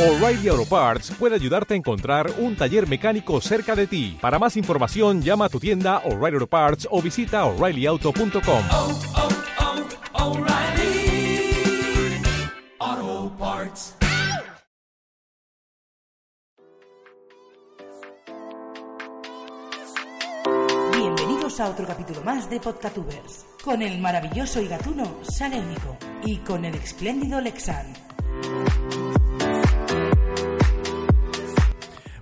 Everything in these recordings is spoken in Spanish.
O'Reilly Auto Parts puede ayudarte a encontrar un taller mecánico cerca de ti. Para más información, llama a tu tienda O'Reilly Auto Parts o visita oreillyauto.com. oh, oh, Parts. Bienvenidos a otro capítulo más de Podcatubers, con el maravilloso y gatuno Salérmico y con el espléndido Lexan.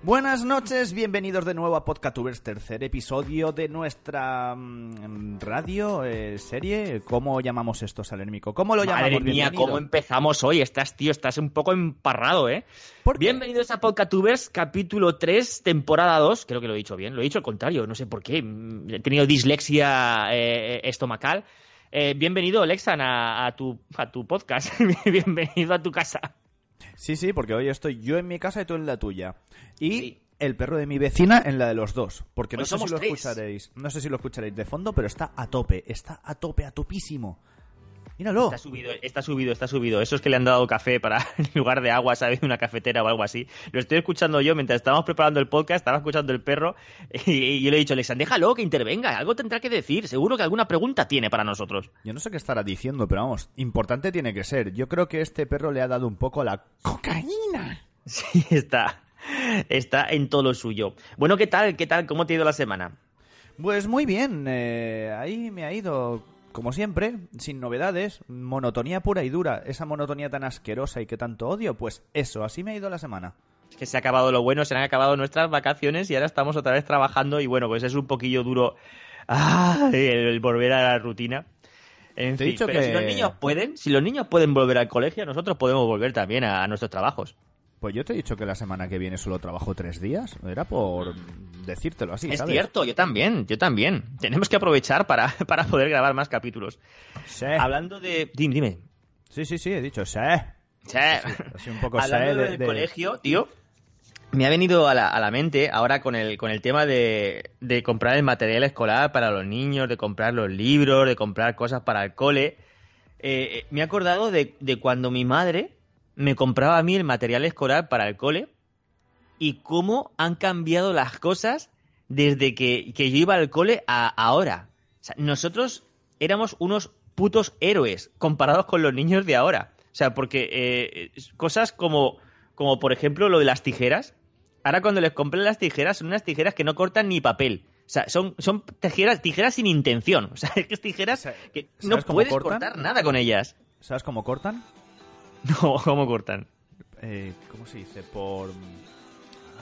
Buenas noches, bienvenidos de nuevo a Podcatubers, tercer episodio de nuestra mm, radio, eh, serie. ¿Cómo llamamos esto, Salérmico? ¿Cómo lo llamamos? Madre mía, Bienvenido. cómo empezamos hoy. Estás, tío, estás un poco emparrado, ¿eh? ¿Por qué? Bienvenidos a Podcatubers, capítulo 3, temporada 2. Creo que lo he dicho bien. Lo he dicho al contrario, no sé por qué. Mm, He tenido dislexia eh, estomacal. Eh, bienvenido, Lexan, a, a tu, a tu podcast. bienvenido a tu casa. Sí, sí, porque hoy estoy yo en mi casa y tú en la tuya. Y Sí. el perro de mi vecina en la de los dos. Porque no sé si lo tres. escucharéis. No sé si lo escucharéis de fondo, pero está a tope. Está a tope, a topísimo. Míralo. Está subido, está subido, está subido. Eso es que le han dado café para, en lugar de agua, ¿sabes? Una cafetera o algo así. Lo estoy escuchando yo mientras estábamos preparando el podcast, estaba escuchando el perro y, y yo le he dicho, Alexan, déjalo que intervenga, algo tendrá que decir, seguro que alguna pregunta tiene para nosotros. Yo no sé qué estará diciendo, pero vamos, importante tiene que ser. Yo creo que este perro le ha dado un poco la cocaína. Sí, está, está en todo lo suyo. Bueno, ¿qué tal? ¿Qué tal? ¿Cómo te ha ido la semana? Pues muy bien, eh, ahí me ha ido, como siempre, sin novedades, monotonía pura y dura, esa monotonía tan asquerosa y que tanto odio, pues eso, así me ha ido la semana. Es que se ha acabado lo bueno, se han acabado nuestras vacaciones y ahora estamos otra vez trabajando y bueno, pues es un poquillo duro ah, el, volver a la rutina. En Te he fin, dicho pero que- si los niños pueden, si los niños pueden volver al colegio, nosotros podemos volver también a, a nuestros trabajos. Pues yo te he dicho que la semana que viene solo trabajo tres días, era por decírtelo así, es ¿sabes? cierto, yo también, yo también. Tenemos que aprovechar para, para poder grabar más capítulos. Sí, Hablando de... Dime, dime. sí, sí, sí, he dicho sí. Sí. Así un poco Hablando sé de- del de- colegio, tío, me ha venido a la, a la mente ahora con el, con el tema de, de comprar el material escolar para los niños, de comprar los libros, de comprar cosas para el cole. Eh, eh, me he acordado de, de cuando mi madre me compraba a mí el material escolar para el cole y cómo han cambiado las cosas desde que, que yo iba al cole a ahora. O sea, nosotros éramos unos putos héroes comparados con los niños de ahora. O sea, porque eh, cosas como, como, por ejemplo, lo de las tijeras. Ahora cuando les compré las tijeras, son unas tijeras que no cortan ni papel. O sea, son, son tijeras, tijeras sin intención. O sea, es que es tijeras que ¿sabes no puedes cortan? cortar nada con ellas. ¿Sabes cómo cortan? No, ¿cómo cortan? Eh, ¿Cómo se dice? Por...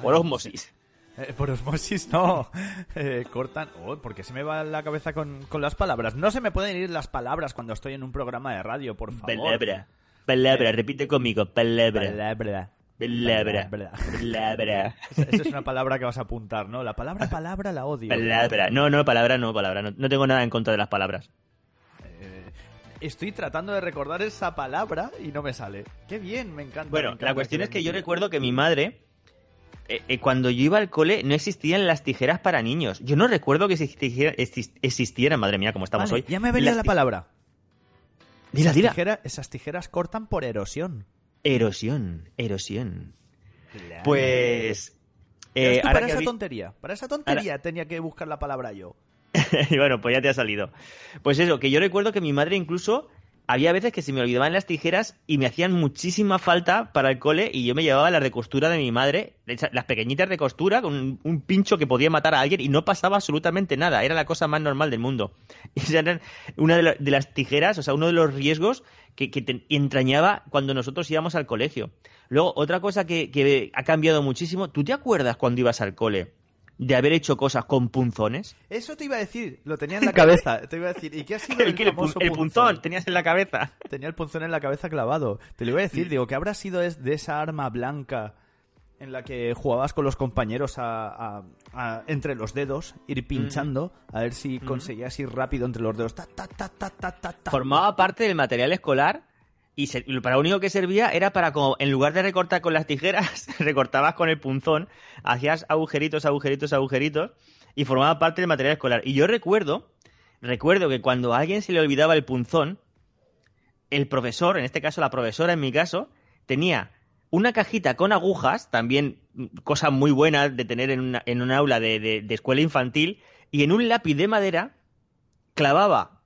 Por osmosis. Eh, por osmosis no. Eh, cortan. Oh, ¿Por qué se me va la cabeza con, con las palabras? No se me pueden ir las palabras cuando estoy en un programa de radio, por favor. Palabra. Palabra, repite conmigo. Palabra. Palabra. Palabra. Palabra. Palabra. Esa esa es una palabra que vas a apuntar, ¿no? La palabra palabra la odio. Palabra. No, no, palabra no, palabra. No, no tengo nada en contra de las palabras. Estoy tratando de recordar esa palabra y no me sale. Qué bien, me encanta. me Bueno, encanta la cuestión es que yo recuerdo que mi madre, eh, eh, cuando yo iba al cole, no existían las tijeras para niños. Yo no recuerdo que existiera- exis- existieran, madre mía, como estamos Vale, hoy. ya me venía la palabra. Dila, esas, dila. tijera- esas tijeras cortan por erosión. Erosión, erosión. Pues... Eh, ahora para que esa tontería, para esa tontería tenía que buscar la palabra yo. Y bueno, pues ya te ha salido. Pues eso, que yo recuerdo que mi madre incluso había veces que se me olvidaban las tijeras y me hacían muchísima falta para el cole y yo me llevaba las de costura de mi madre, las pequeñitas de costura con un, pincho que podía matar a alguien y no pasaba absolutamente nada, era la cosa más normal del mundo. Esa eran una de, la- de las tijeras, o sea, uno de los riesgos que, que te entrañaba cuando nosotros íbamos al colegio. Luego, otra cosa que, que ha cambiado muchísimo, ¿tú te acuerdas cuando ibas al cole de haber hecho cosas con punzones? Eso te iba a decir, lo tenía en la cabeza. Te iba a decir, ¿y qué ha sido el, El, el pun- famoso el punzón tenías en la cabeza. Tenía el punzón en la cabeza clavado. Te lo iba a decir, digo, ¿qué habrá sido de esa arma blanca en la que jugabas con los compañeros a, a- a- entre los dedos, ir pinchando, a ver si conseguías ir rápido entre los dedos. Ta, ta, ta. Formaba parte del material escolar y para lo único que servía era para como en lugar de recortar con las tijeras, recortabas con el punzón, hacías agujeritos, agujeritos, agujeritos y formaba parte del material escolar. Y yo recuerdo, recuerdo que cuando a alguien se le olvidaba el punzón, el profesor, en este caso la profesora en mi caso, tenía una cajita con agujas, también cosa muy buena de tener en, una- en un aula de, de- de escuela infantil, y en un lápiz de madera clavaba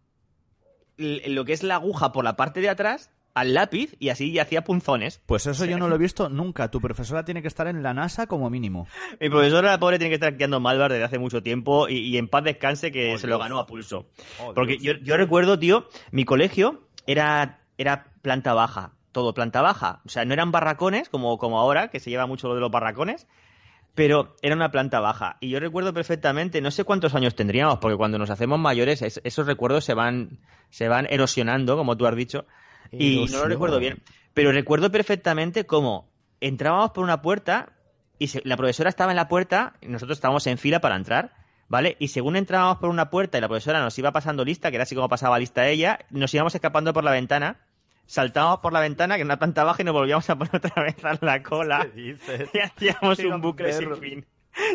lo que es la aguja por la parte de atrás al lápiz y así hacía punzones. Pues eso yo no lo he visto nunca. Tu profesora tiene que estar en la NASA como mínimo. Mi profesora, la pobre, tiene que estar quedando Malvar desde hace mucho tiempo y, y en paz descanse que se lo ganó a pulso. Oh, Porque yo, yo recuerdo, tío, mi colegio era, era planta baja, todo planta baja. O sea, no eran barracones como, como ahora, que se lleva mucho lo de los barracones, pero era una planta baja. Y yo recuerdo perfectamente, no sé cuántos años tendríamos, porque cuando nos hacemos mayores, es- esos recuerdos se van, se van erosionando, como tú has dicho, y no lo recuerdo bien. Pero recuerdo perfectamente cómo entrábamos por una puerta y se- la profesora estaba en la puerta y nosotros estábamos en fila para entrar, ¿vale? Y según entrábamos por una puerta y la profesora nos iba pasando lista, que era así como pasaba lista ella, nos íbamos escapando por la ventana, saltábamos por la ventana, que era una planta baja, y nos volvíamos a poner otra vez a la cola. ¿Qué dices? Y hacíamos Qué un bucle sin fin.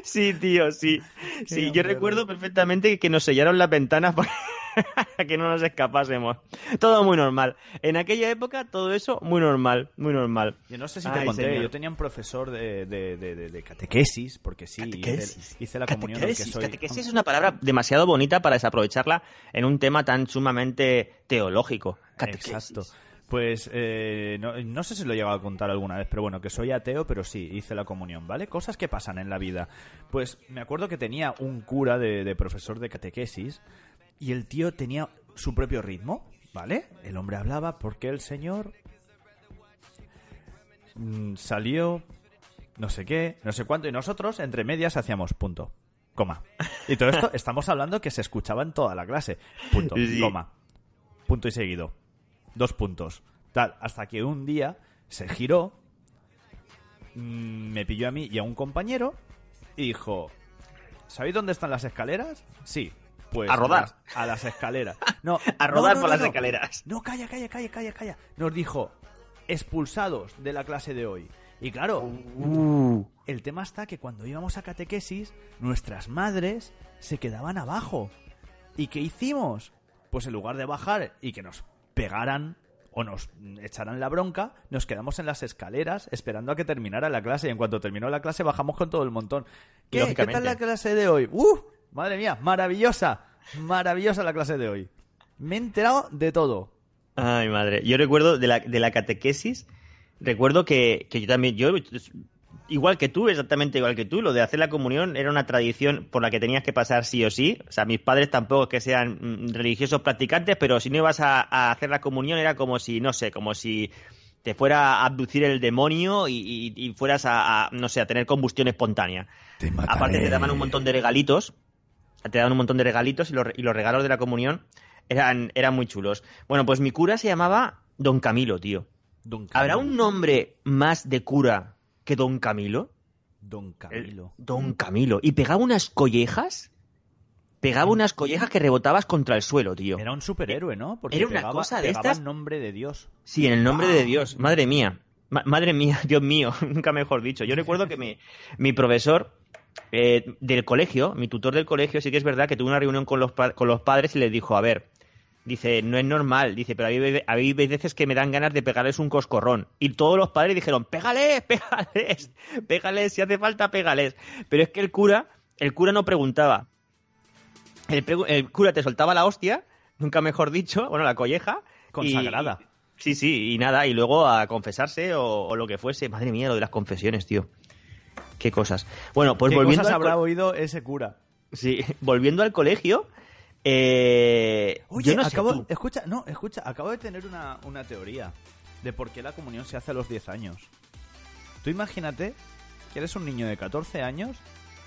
Sí, tío, sí. Sí, yo recuerdo perfectamente que nos sellaron las ventanas que no nos escapásemos. Todo muy normal. En aquella época, todo eso muy normal, muy normal. Yo no sé si te Ay, conté, señor. yo tenía un profesor de, de, de- de- catequesis, porque sí, Catequesis. hice, hice la comunión Catequesis, soy... catequesis es una palabra demasiado bonita para desaprovecharla en un tema tan sumamente teológico. Catequesis. Exacto. Pues eh, no, no sé si lo he llegado a contar alguna vez, pero bueno, que soy ateo, pero sí, hice la comunión, ¿vale? Cosas que pasan en la vida. Pues me acuerdo que tenía un cura de, de profesor de catequesis y el tío tenía su propio ritmo, ¿vale? El hombre hablaba porque el señor mm, salió, no sé qué, no sé cuánto, y nosotros entre medias hacíamos punto, coma. Y todo esto estamos hablando que se escuchaba en toda la clase. Punto, Sí. coma. Punto y seguido. Dos puntos. Tal, hasta que un día se giró, mm, me pilló a mí y a un compañero y dijo, ¿sabéis dónde están las escaleras? Sí. Pues A rodar. las- A las escaleras. No, A rodar no, por las escaleras. No, calla, calla, calla, calla, calla. Nos dijo, expulsados de la clase de hoy. Y claro, Uh. el tema está que cuando íbamos a catequesis, nuestras madres se quedaban abajo. ¿Y qué hicimos? Pues en lugar de bajar y que nos pegaran o nos echaran la bronca, nos quedamos en las escaleras esperando a que terminara la clase. Y en cuanto terminó la clase, bajamos con todo el montón. ¿Qué, ¿Qué tal la clase de hoy? ¡Uh! Madre mía, maravillosa. Maravillosa la clase de hoy. Me he enterado de todo. Ay, madre. Yo recuerdo de la, de la catequesis, recuerdo que, que yo también, yo, igual que tú, exactamente igual que tú, lo de hacer la comunión era una tradición por la que tenías que pasar sí o sí. O sea, mis padres tampoco es que sean mm, religiosos practicantes, pero si no ibas a, a hacer la comunión era como si, no sé, como si te fuera a abducir el demonio y, y- y fueras a, a, no sé, a tener combustión espontánea. Aparte te daban un montón de regalitos, te daban un montón de regalitos y los, y los regalos de la comunión eran, eran muy chulos. Bueno, pues mi cura se llamaba Don Camilo, tío. Don ¿Habrá un nombre más de cura que Don Camilo? Don El- Camilo. Don Camilo. Y pegaba unas collejas. Pegaba unas collejas que rebotabas contra el suelo, tío. Era un superhéroe, ¿no? Porque Era una pegaba, cosa de estas- en nombre de Dios. Sí, en el nombre de Dios. Madre mía. Ma- madre mía, Dios mío. Nunca mejor dicho. Yo recuerdo que mi, mi profesor eh, del colegio, mi tutor del colegio, sí que es verdad que tuvo una reunión con los, con los padres y les dijo, a ver, dice, no es normal, dice, pero hay, hay veces que me dan ganas de pegarles un coscorrón. Y todos los padres dijeron, pégales, pégales, pégales, si hace falta, pégales. Pero es que el cura, el cura no preguntaba. El, cura te soltaba la hostia, nunca mejor dicho, bueno, la colleja. Consagrada. y- Sí, sí, y nada, y luego a confesarse o, o lo que fuese. Madre mía, lo de las confesiones, tío. Qué cosas. Bueno, pues ¿Qué volviendo cosas habrá oído ese cura? sí, volviendo al colegio, eh, Oye, yo no acabo, escucha, no, escucha, acabo de tener una, una teoría de por qué la comunión se hace a los 10 años. Tú imagínate que eres un niño de 14 años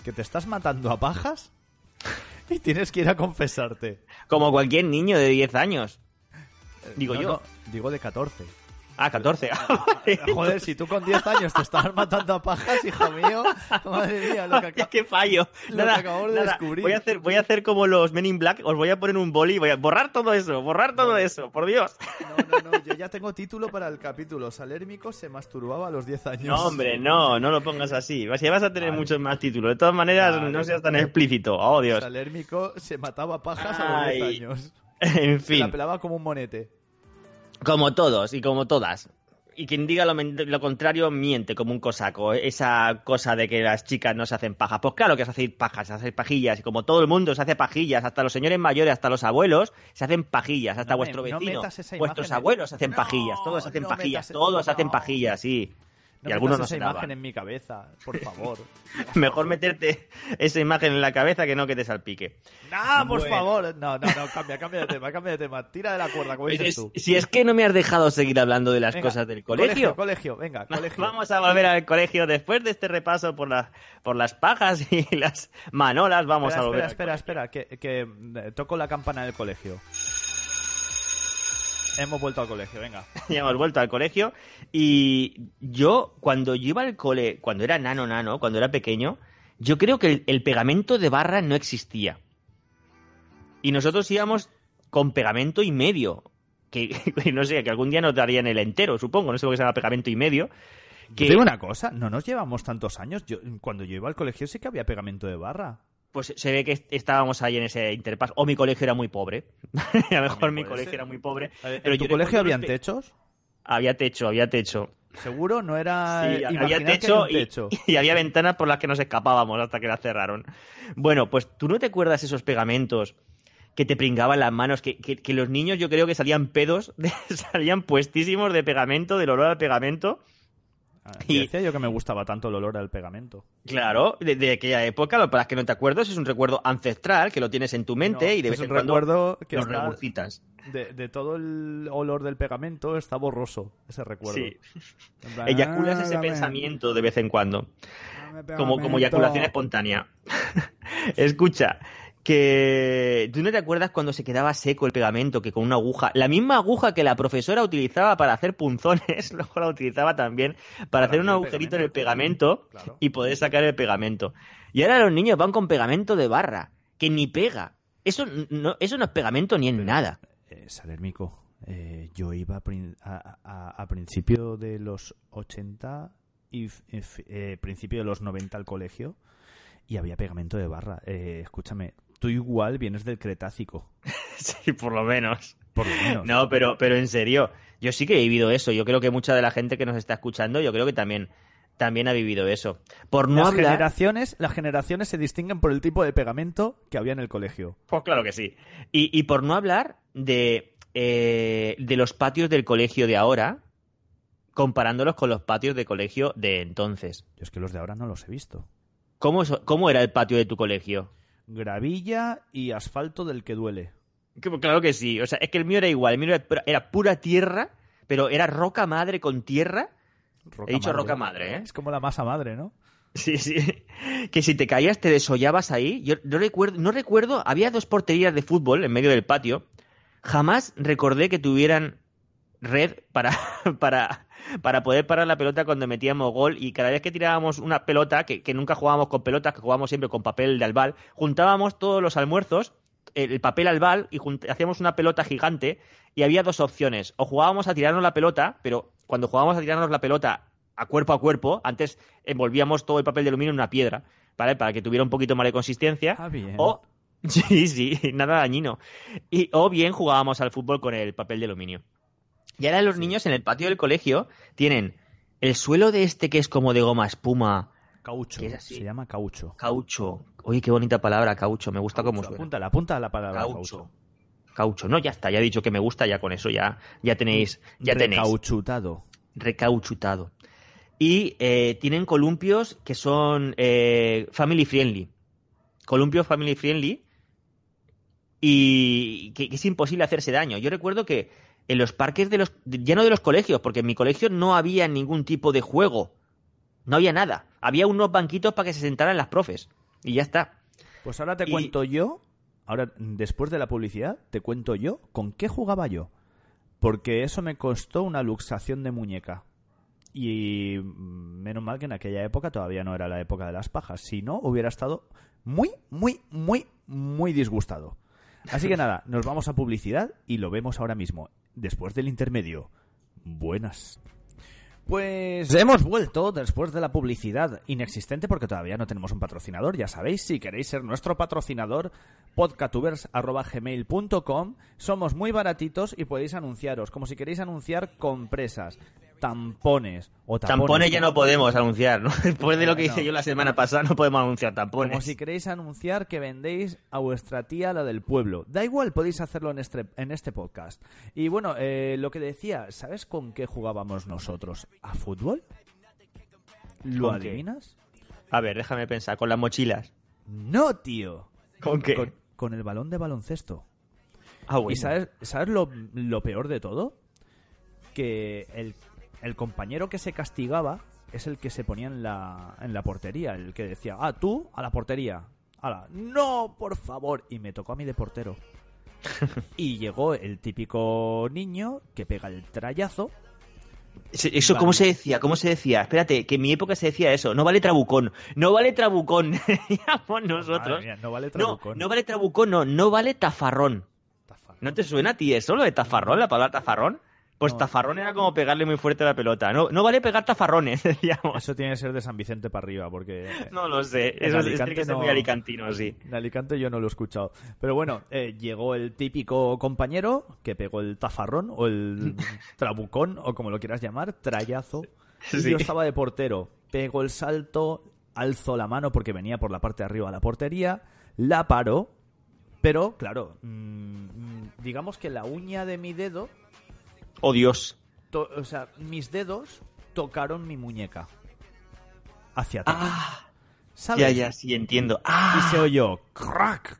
que te estás matando a pajas y tienes que ir a confesarte. como cualquier niño de 10 años. Digo No, yo. no, digo de 14. Ah, 14. Joder, si tú con 10 años te estabas matando a pajas, hijo mío, madre mía, lo que acabo... qué fallo. lo Nada, que acabamos de nada. descubrir. Voy a hacer, voy a hacer como los Men in Black. Os voy a poner un boli y voy a borrar todo eso, borrar todo eso, por Dios. No, no, no, yo ya tengo título para el capítulo. Salérmico se masturbaba a los 10 años. No, hombre, no, no lo pongas así. Ya vas a tener Vale. muchos más títulos. De todas maneras, Vale. no seas tan explícito. Oh, Dios. Salérmico se mataba a pajas a los 10 Ay. años. En Se la fin, pelaba como un monete. Como todos y como todas. y quien diga lo, lo contrario miente como un cosaco. Esa cosa de que las chicas no se hacen pajas. Pues claro que se hacen pajas, se hacen pajillas. Y como todo el mundo se hace pajillas, hasta los señores mayores, hasta los abuelos, se hacen pajillas. Hasta No vuestro no vecino, vuestros abuelos hacen No, pajillas. Todos hacen pajillas. Todos hacen pajillas, sí. No y algunos no esa imagen en mi cabeza, por favor. Mejor meterte esa imagen en la cabeza que no que te salpique. No, por Bueno. favor. No, no, no, cambia, cambia de tema, cambia de tema. Tira de la cuerda, como dices Es- tú. si es que no me has dejado seguir hablando de las Venga, cosas del colegio. Colegio, venga, colegio. Vamos a volver al colegio después de este repaso por, las por las pajas y las manolas. Vamos espera, a volver. espera, al espera, espera, que, que eh, toco la campana del colegio. Hemos vuelto al colegio, venga. ya hemos vuelto al colegio y yo cuando yo iba al cole, cuando era nano nano, cuando era pequeño, yo creo que el, el pegamento de barra no existía. Y nosotros íbamos con pegamento y medio, que que no sé, que algún día nos darían el entero, supongo, no sé por qué se llama pegamento y medio. Que, digo una cosa, no nos llevamos tantos años. Yo, cuando yo iba al colegio sí que había pegamento de barra. Pues se ve que est- estábamos ahí en ese interpass. O mi colegio era muy pobre. a lo mejor mi colegio ser. era muy pobre. Ver, pero ¿En tu colegio habían pe- techos? Había techo, había techo. Seguro no era Sí, había que techo había y, había ventanas por las que nos escapábamos hasta que las cerraron. Bueno, pues tú no te acuerdas esos pegamentos que te pringaban las manos, que, que- que los niños yo creo que salían pedos, salían puestísimos de pegamento, del olor al pegamento. Ah, y- Decía yo que me gustaba tanto el olor al pegamento. Claro, de, de aquella época, lo para que no te acuerdas, es un recuerdo ancestral que lo tienes en tu mente No, y de vez en cuando que lo regurgitas. de, de todo el olor del pegamento está borroso ese recuerdo. Sí. Plan, Eyaculas "Ah, ese dame- pensamiento de vez en cuando. como, como pegamento". eyaculación espontánea. Escucha, que tú no te acuerdas cuando se quedaba seco el pegamento, que con una aguja, la misma aguja que la profesora utilizaba para hacer punzones, luego la utilizaba también para, hacer un agujerito en el pegamento Claro. y poder sacar el pegamento. Y ahora los niños van con pegamento de barra, que ni pega. Eso no, eso no es pegamento ni en nada. Eh, Salermico, eh, yo iba a, prin- a, a- a principio de los 80 y eh, eh, principio de los 90 al colegio y había pegamento de barra. Eh, escúchame, tú igual vienes del Cretácico, Sí, por lo menos. por lo menos. No, pero, pero en serio, yo sí que he vivido eso. Yo creo que mucha de la gente que nos está escuchando, yo creo que también, también ha vivido eso. Por no las hablar. generaciones, las generaciones se distinguen por el tipo de pegamento que había en el colegio. Pues claro que sí. Y, y por no hablar de, eh, de los patios del colegio de ahora, comparándolos con los patios de colegio de entonces. Yo es que los de ahora no los he visto. ¿Cómo, cómo era el patio de tu colegio? Gravilla y asfalto del que duele. Que- Claro que sí. O sea, es que el mío era igual. El mío era, pura- era pura tierra, pero era roca madre con tierra. Roca He dicho roca madre, ¿eh? Es como la masa madre, ¿no? Sí, sí. Que si te caías te desollabas ahí. Yo no recuerdo, no recuerdo, había dos porterías de fútbol en medio del patio. Jamás recordé que tuvieran red para, para, para poder parar la pelota cuando metíamos gol y cada vez que tirábamos una pelota, que, que nunca jugábamos con pelotas, que jugábamos siempre con papel de albal, juntábamos todos los almuerzos, el, el papel albal y hacíamos una pelota gigante y había dos opciones. O jugábamos a tirarnos la pelota, pero cuando jugábamos a tirarnos la pelota a cuerpo a cuerpo, antes envolvíamos todo el papel de aluminio en una piedra, ¿vale? Para que tuviera un poquito más de consistencia. Ah, bien. O, sí, sí, nada dañino. Y, o bien jugábamos al fútbol con el papel de aluminio. Y ahora los niños en el patio del colegio tienen el suelo de este que es como de goma espuma, Caucho. que es así. Se llama caucho. caucho. Oye, qué bonita palabra, caucho. Me gusta cómo suena. Apunta a la palabra Caucho. caucho. Caucho. No, ya está, ya he dicho que me gusta, ya con eso ya, ya tenéis, ya tenéis. Recauchutado. recauchutado. Y eh, tienen columpios que son eh, family friendly. Columpios family friendly. Y que, que es imposible hacerse daño. Yo recuerdo que en los parques de los. ya no de los colegios, porque en mi colegio no había ningún tipo de juego. No había nada. Había unos banquitos para que se sentaran las profes. Y ya está. Pues ahora te Y- cuento yo, ahora después de la publicidad, te cuento yo con qué jugaba yo. Porque eso me costó una luxación de muñeca. Y menos mal que en aquella época todavía no era la época de las pajas. Si no, hubiera estado muy, muy, muy, muy disgustado. Así que nada, nos vamos a publicidad y lo vemos ahora mismo, después del intermedio. Buenas. Pues hemos vuelto después de la publicidad inexistente porque todavía no tenemos un patrocinador. Ya sabéis, si queréis ser nuestro patrocinador, podcatubers.gmail.com. Somos muy baratitos y podéis anunciaros, como si queréis anunciar compresas, tampones o tapones. Tampones ya no podemos anunciar, ¿no? Después de lo que hice yo la semana pasada, no podemos anunciar tampones. Como si queréis anunciar que vendéis a vuestra tía la del pueblo. Da igual, podéis hacerlo en este, en este podcast. Y bueno, eh, lo que decía, ¿sabes con qué jugábamos nosotros? ¿A fútbol? ¿Lo adivinas? A ver, déjame pensar, con las mochilas. No, tío. ¿Con qué? Con, con el balón de baloncesto. Ah, bueno. ¿Y sabes, sabes lo, lo peor de todo? Que el, el compañero que se castigaba es el que se ponía en la, en la portería, el que decía, ah, tú a la portería. Ala, no, por favor. Y me tocó a mí de portero. y llegó el típico niño que pega el trayazo. ¿Eso Vale. cómo se decía? ¿Cómo se decía? Espérate, que en mi época se decía eso. No vale trabucón. No vale trabucón. Decíamos nosotros. Mía, no vale No, trabucón. no vale trabucón, no. No vale tafarrón. Tafa. ¿No te suena a ti eso, lo de tafarrón, la palabra tafarrón? Pues No. tafarrón era como pegarle muy fuerte a la pelota. No, no vale pegar tafarrones, decíamos. Eso tiene que ser de San Vicente para arriba, porque No lo sé. Eso es- tiene que ser no- muy alicantino, sí. En Alicante yo no lo he escuchado. Pero bueno, eh, llegó el típico compañero que pegó el tafarrón o el trabucón o como lo quieras llamar, trayazo. Y Sí. yo estaba de portero. Pego el salto, alzo la mano porque venía por la parte de arriba de la portería, la paro, pero claro, mm, mm, digamos que la uña de mi dedo, Oh, Dios. to- o sea, mis dedos tocaron mi muñeca. Hacia atrás. Ah, ¿Sabes? ya, ya, sí, entiendo. Y Ah, se oyó crack.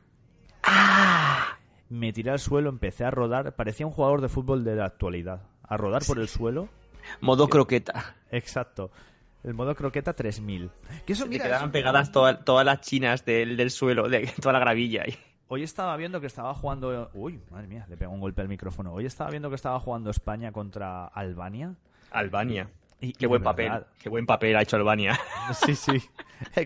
ah. Me tiré al suelo, empecé a rodar. Parecía un jugador de fútbol de la actualidad. A rodar por el suelo. Modo croqueta. Exacto. El modo croqueta 3000. Que eso, mira, quedaban eso- pegadas toda- todas las chinas del, del suelo, de toda la gravilla. ahí. Hoy estaba viendo que estaba jugando. Uy, madre mía, le pegó un golpe al micrófono. Hoy estaba viendo que estaba jugando España contra Albania. Albania. Y- Qué y buen papel. verdad, Qué buen papel ha hecho Albania. Sí, sí.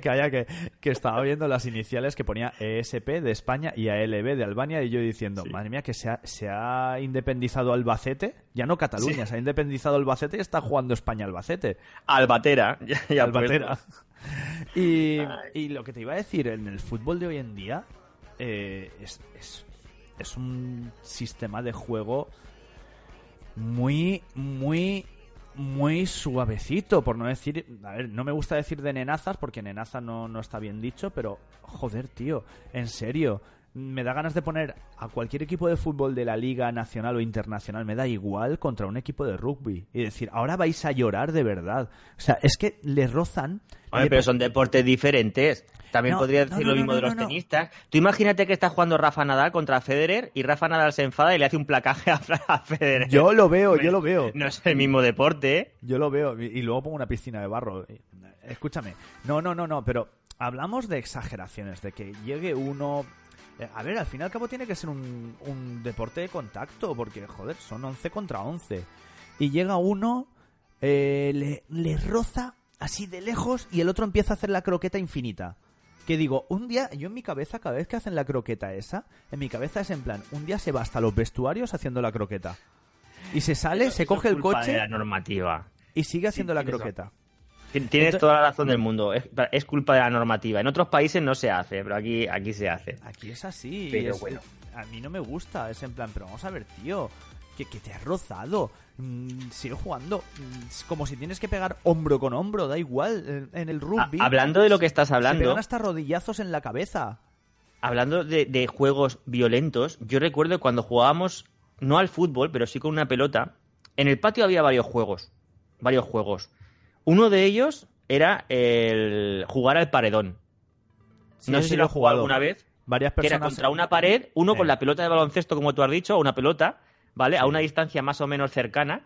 que haya que, que estaba viendo las iniciales que ponía ESP de España y ALB de Albania y yo diciendo, madre mía, que se ha, se ha independizado Albacete, ya no Cataluña, se ha independizado Albacete y está jugando España Albacete. Albatera. Ya, ya Albatera. Y, y lo que te iba a decir, en el fútbol de hoy en día eh, es, es, es un sistema de juego muy, muy, muy suavecito, por no decir, a ver, no me gusta decir de nenazas porque nenaza no, no está bien dicho, pero joder, tío, en serio, me da ganas de poner a cualquier equipo de fútbol de la liga nacional o internacional, me da igual contra un equipo de rugby y decir, ahora vais a llorar de verdad. O sea, es que le rozan. Hombre, le pero son deportes diferentes. También No, podría decir no, lo mismo de los tenistas. Tú imagínate que está jugando Rafa Nadal contra Federer y Rafa Nadal se enfada y le hace un placaje a, a Federer. Yo lo veo, yo lo veo. No es el mismo deporte, ¿eh? Yo lo veo y luego pongo una piscina de barro. Escúchame. No, no, no, no, pero hablamos de exageraciones, de que llegue uno... Eh, A ver, al fin y al cabo tiene que ser un, un deporte de contacto, porque, joder, son 11 contra 11. Y llega uno, eh, le, le roza así de lejos y el otro empieza a hacer la croqueta infinita. Que digo, un día, yo en mi cabeza, cada vez que hacen la croqueta esa, en mi cabeza es en plan, un día se va hasta los vestuarios haciendo la croqueta. Y se sale, se coge el coche de la normativa. y sigue haciendo la croqueta. Tienes Entonces- toda la razón del mundo. Es, es culpa de la normativa. En otros países no se hace, pero aquí, aquí se hace. Aquí es así. Pero es- bueno. A mí no me gusta. Es en plan, pero vamos a ver, tío. Que, que te has rozado. Mm, sigue jugando. Mm, como si tienes que pegar hombro con hombro. Da igual. En, en el rugby. hablando de lo que estás Se hablando, pegan hasta rodillazos en la cabeza. hablando de, de juegos violentos, yo recuerdo cuando jugábamos, no al fútbol, pero sí con una pelota, en el patio había varios juegos. Varios juegos. Uno de ellos era el jugar al paredón. Sí, no sé si lo has jugado alguna vez. Varias que era personas. contra una pared, uno con la pelota de baloncesto, como tú has dicho, o una pelota, ¿vale? A una distancia más o menos cercana,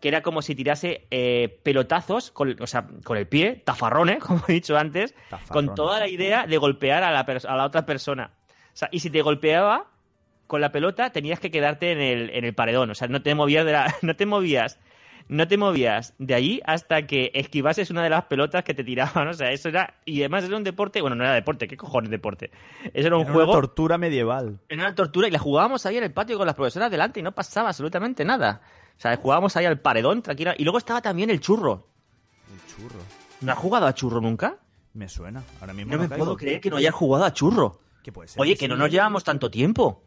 que era como si tirase eh, pelotazos, con, o sea, con el pie, tafarrones, como he dicho antes, Tafarrones. con toda la idea de golpear a la, a la otra persona. O sea, y si te golpeaba con la pelota, tenías que quedarte en el, en el paredón. O sea, no te movías de la, no te movías. No te movías de allí hasta que esquivases una de las pelotas que te tiraban. O sea, eso era. Y además era un deporte. Bueno, no era deporte. ¿Qué cojones deporte? Eso era un Era juego. una tortura medieval. Era una tortura y la jugábamos ahí en el patio con las profesoras delante y no pasaba absolutamente nada. O sea, jugábamos ahí al paredón, tranquila. Y luego estaba también el churro. El churro. ¿No has jugado a churro nunca? Me suena. Ahora mismo No me caigo. puedo creer que no hayas jugado a churro. Que puede ser Oye, que no sí, nos llevamos tanto tiempo.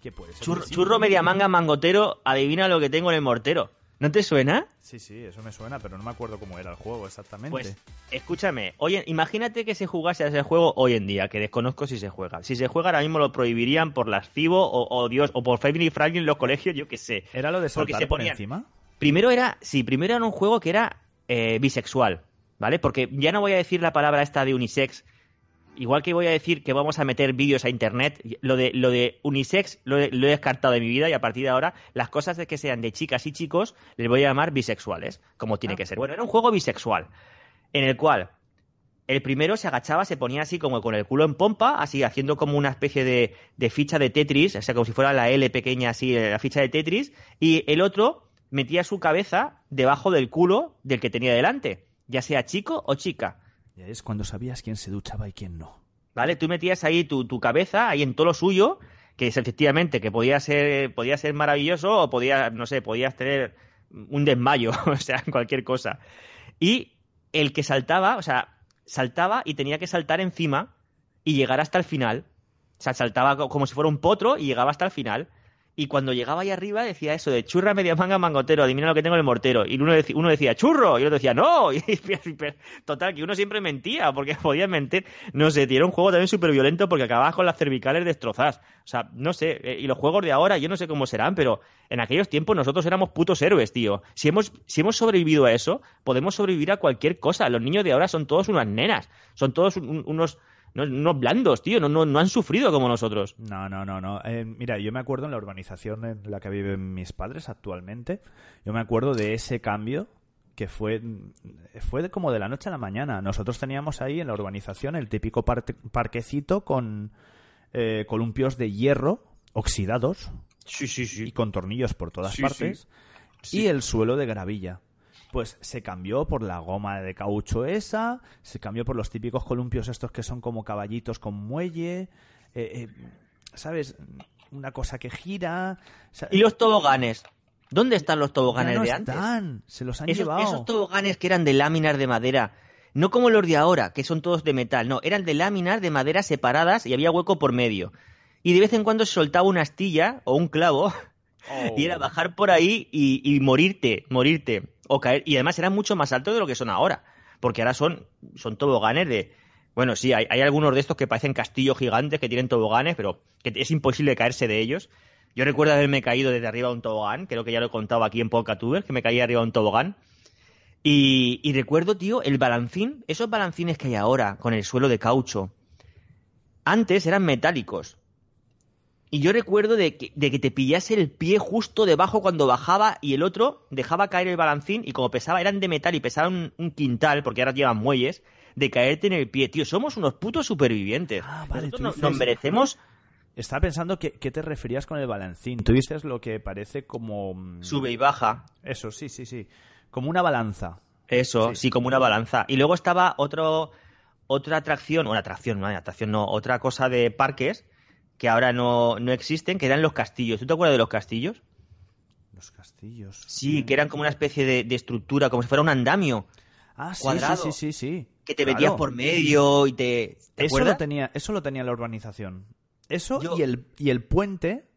que puede ser Churro, sí. churro media manga mangotero, adivina lo que tengo en el mortero. ¿No te suena? Sí, sí, eso me suena, pero no me acuerdo cómo era el juego exactamente. Pues escúchame, oye, imagínate que se jugase a ese juego hoy en día, que desconozco si se juega. Si se juega ahora mismo lo prohibirían por lascivo o, o Dios, o por Family Friendly en los colegios, yo qué sé. ¿Era lo de Porque saltar se por ponían- encima? Primero era, sí, primero era un juego que era eh, bisexual, ¿vale? Porque ya no voy a decir la palabra esta de unisex. Igual que voy a decir que vamos a meter vídeos a internet, lo de, lo de unisex lo he, lo he descartado de mi vida y a partir de ahora las cosas de que sean de chicas y chicos les voy a llamar bisexuales, como tiene que ser. Bueno, era un juego bisexual, en el cual el primero se agachaba, se ponía así como con el culo en pompa, así haciendo como una especie de, de ficha de Tetris, o sea, como si fuera la L pequeña así, eh, la ficha de Tetris, y el otro metía su cabeza debajo del culo del que tenía delante, ya sea chico o chica. Es cuando sabías quién se duchaba y quién no. ¿Vale? Tú metías ahí tu, tu cabeza, ahí en todo lo suyo, que es efectivamente que podía ser, podía ser maravilloso o podía, no sé, podías tener un desmayo, o sea, cualquier cosa. Y el que saltaba, o sea, saltaba y tenía que saltar encima y llegar hasta el final. O sea, saltaba co- como si fuera un potro y llegaba hasta el final. Y cuando llegaba ahí arriba decía eso de churra media manga mangotero, adivina lo que tengo en el mortero. Y uno decía, uno decía churro y otro decía no. Y, total, que uno siempre mentía porque podía mentir. No sé, era un juego también súper violento porque acababas con las cervicales destrozadas. O sea, no sé. eh, Y los juegos de ahora, yo no sé cómo serán, pero en aquellos tiempos nosotros éramos putos héroes, tío. Si hemos, si hemos sobrevivido a eso, podemos sobrevivir a cualquier cosa. Los niños de ahora son todos unas nenas. Son todos un- unos, unos, unos blandos, tío. No, no, no han sufrido como nosotros. No, no, no, no. Eh, mira, yo me acuerdo en la urbanización en la que viven mis padres actualmente, yo me acuerdo de ese cambio que fue, fue de como de la noche a la mañana. Nosotros teníamos ahí en la urbanización el típico parte- parquecito con eh, columpios de hierro oxidados Sí, sí, sí. y con tornillos por todas Sí, partes Sí. y el suelo de gravilla. Pues se cambió por la goma de caucho esa, se cambió por los típicos columpios estos que son como caballitos con muelle, eh, eh, ¿sabes? Una cosa que gira. ¿Y los toboganes? ¿Dónde están los toboganes no de antes? están, se los han Esos, llevado. esos toboganes que eran de láminas de madera, no como los de ahora, que son todos de metal, no, eran de láminas de madera separadas y había hueco por medio. Y de vez en cuando se soltaba una astilla o un clavo y era bajar por ahí y, y morirte, morirte o caer. Y además eran mucho más altos de lo que son ahora, porque ahora son, son toboganes de... Bueno, sí, hay, algunos de estos que parecen castillos gigantes que tienen toboganes, pero que es imposible caerse de ellos. Yo recuerdo haberme caído desde arriba de un tobogán, creo que ya lo he contado aquí en Podcatuber, que me caí arriba de un tobogán. Y recuerdo, tío, el balancín, esos balancines que hay ahora con el suelo de caucho, antes eran metálicos. Y yo recuerdo de que, de que te pillase el pie justo debajo cuando bajaba y el otro dejaba caer el balancín y como pesaba, eran de metal y pesaban un, un quintal, porque ahora llevan muelles, de caerte en el pie. Tío, somos unos putos supervivientes. Ah, vale, Nosotros nos merecemos Estaba pensando que, qué te referías con el balancín. Tú dices lo que parece como... mm, sube y baja. Eso, sí, sí, sí. Como una balanza. Eso, sí. como una balanza. Y luego estaba otro, otra atracción, una atracción, no, atracción no, otra cosa de parques que ahora no, no existen, que eran los castillos. ¿Tú te acuerdas de los castillos? Los castillos. Sí, que eran como una especie de, de estructura, como si fuera un andamio, Ah, sí, Cuadrado. sí, sí, sí, sí. que te Claro. metías por medio y te... ¿te Eso acuerdas? lo, tenía, eso lo tenía la urbanización. Eso Yo- y, el, y el puente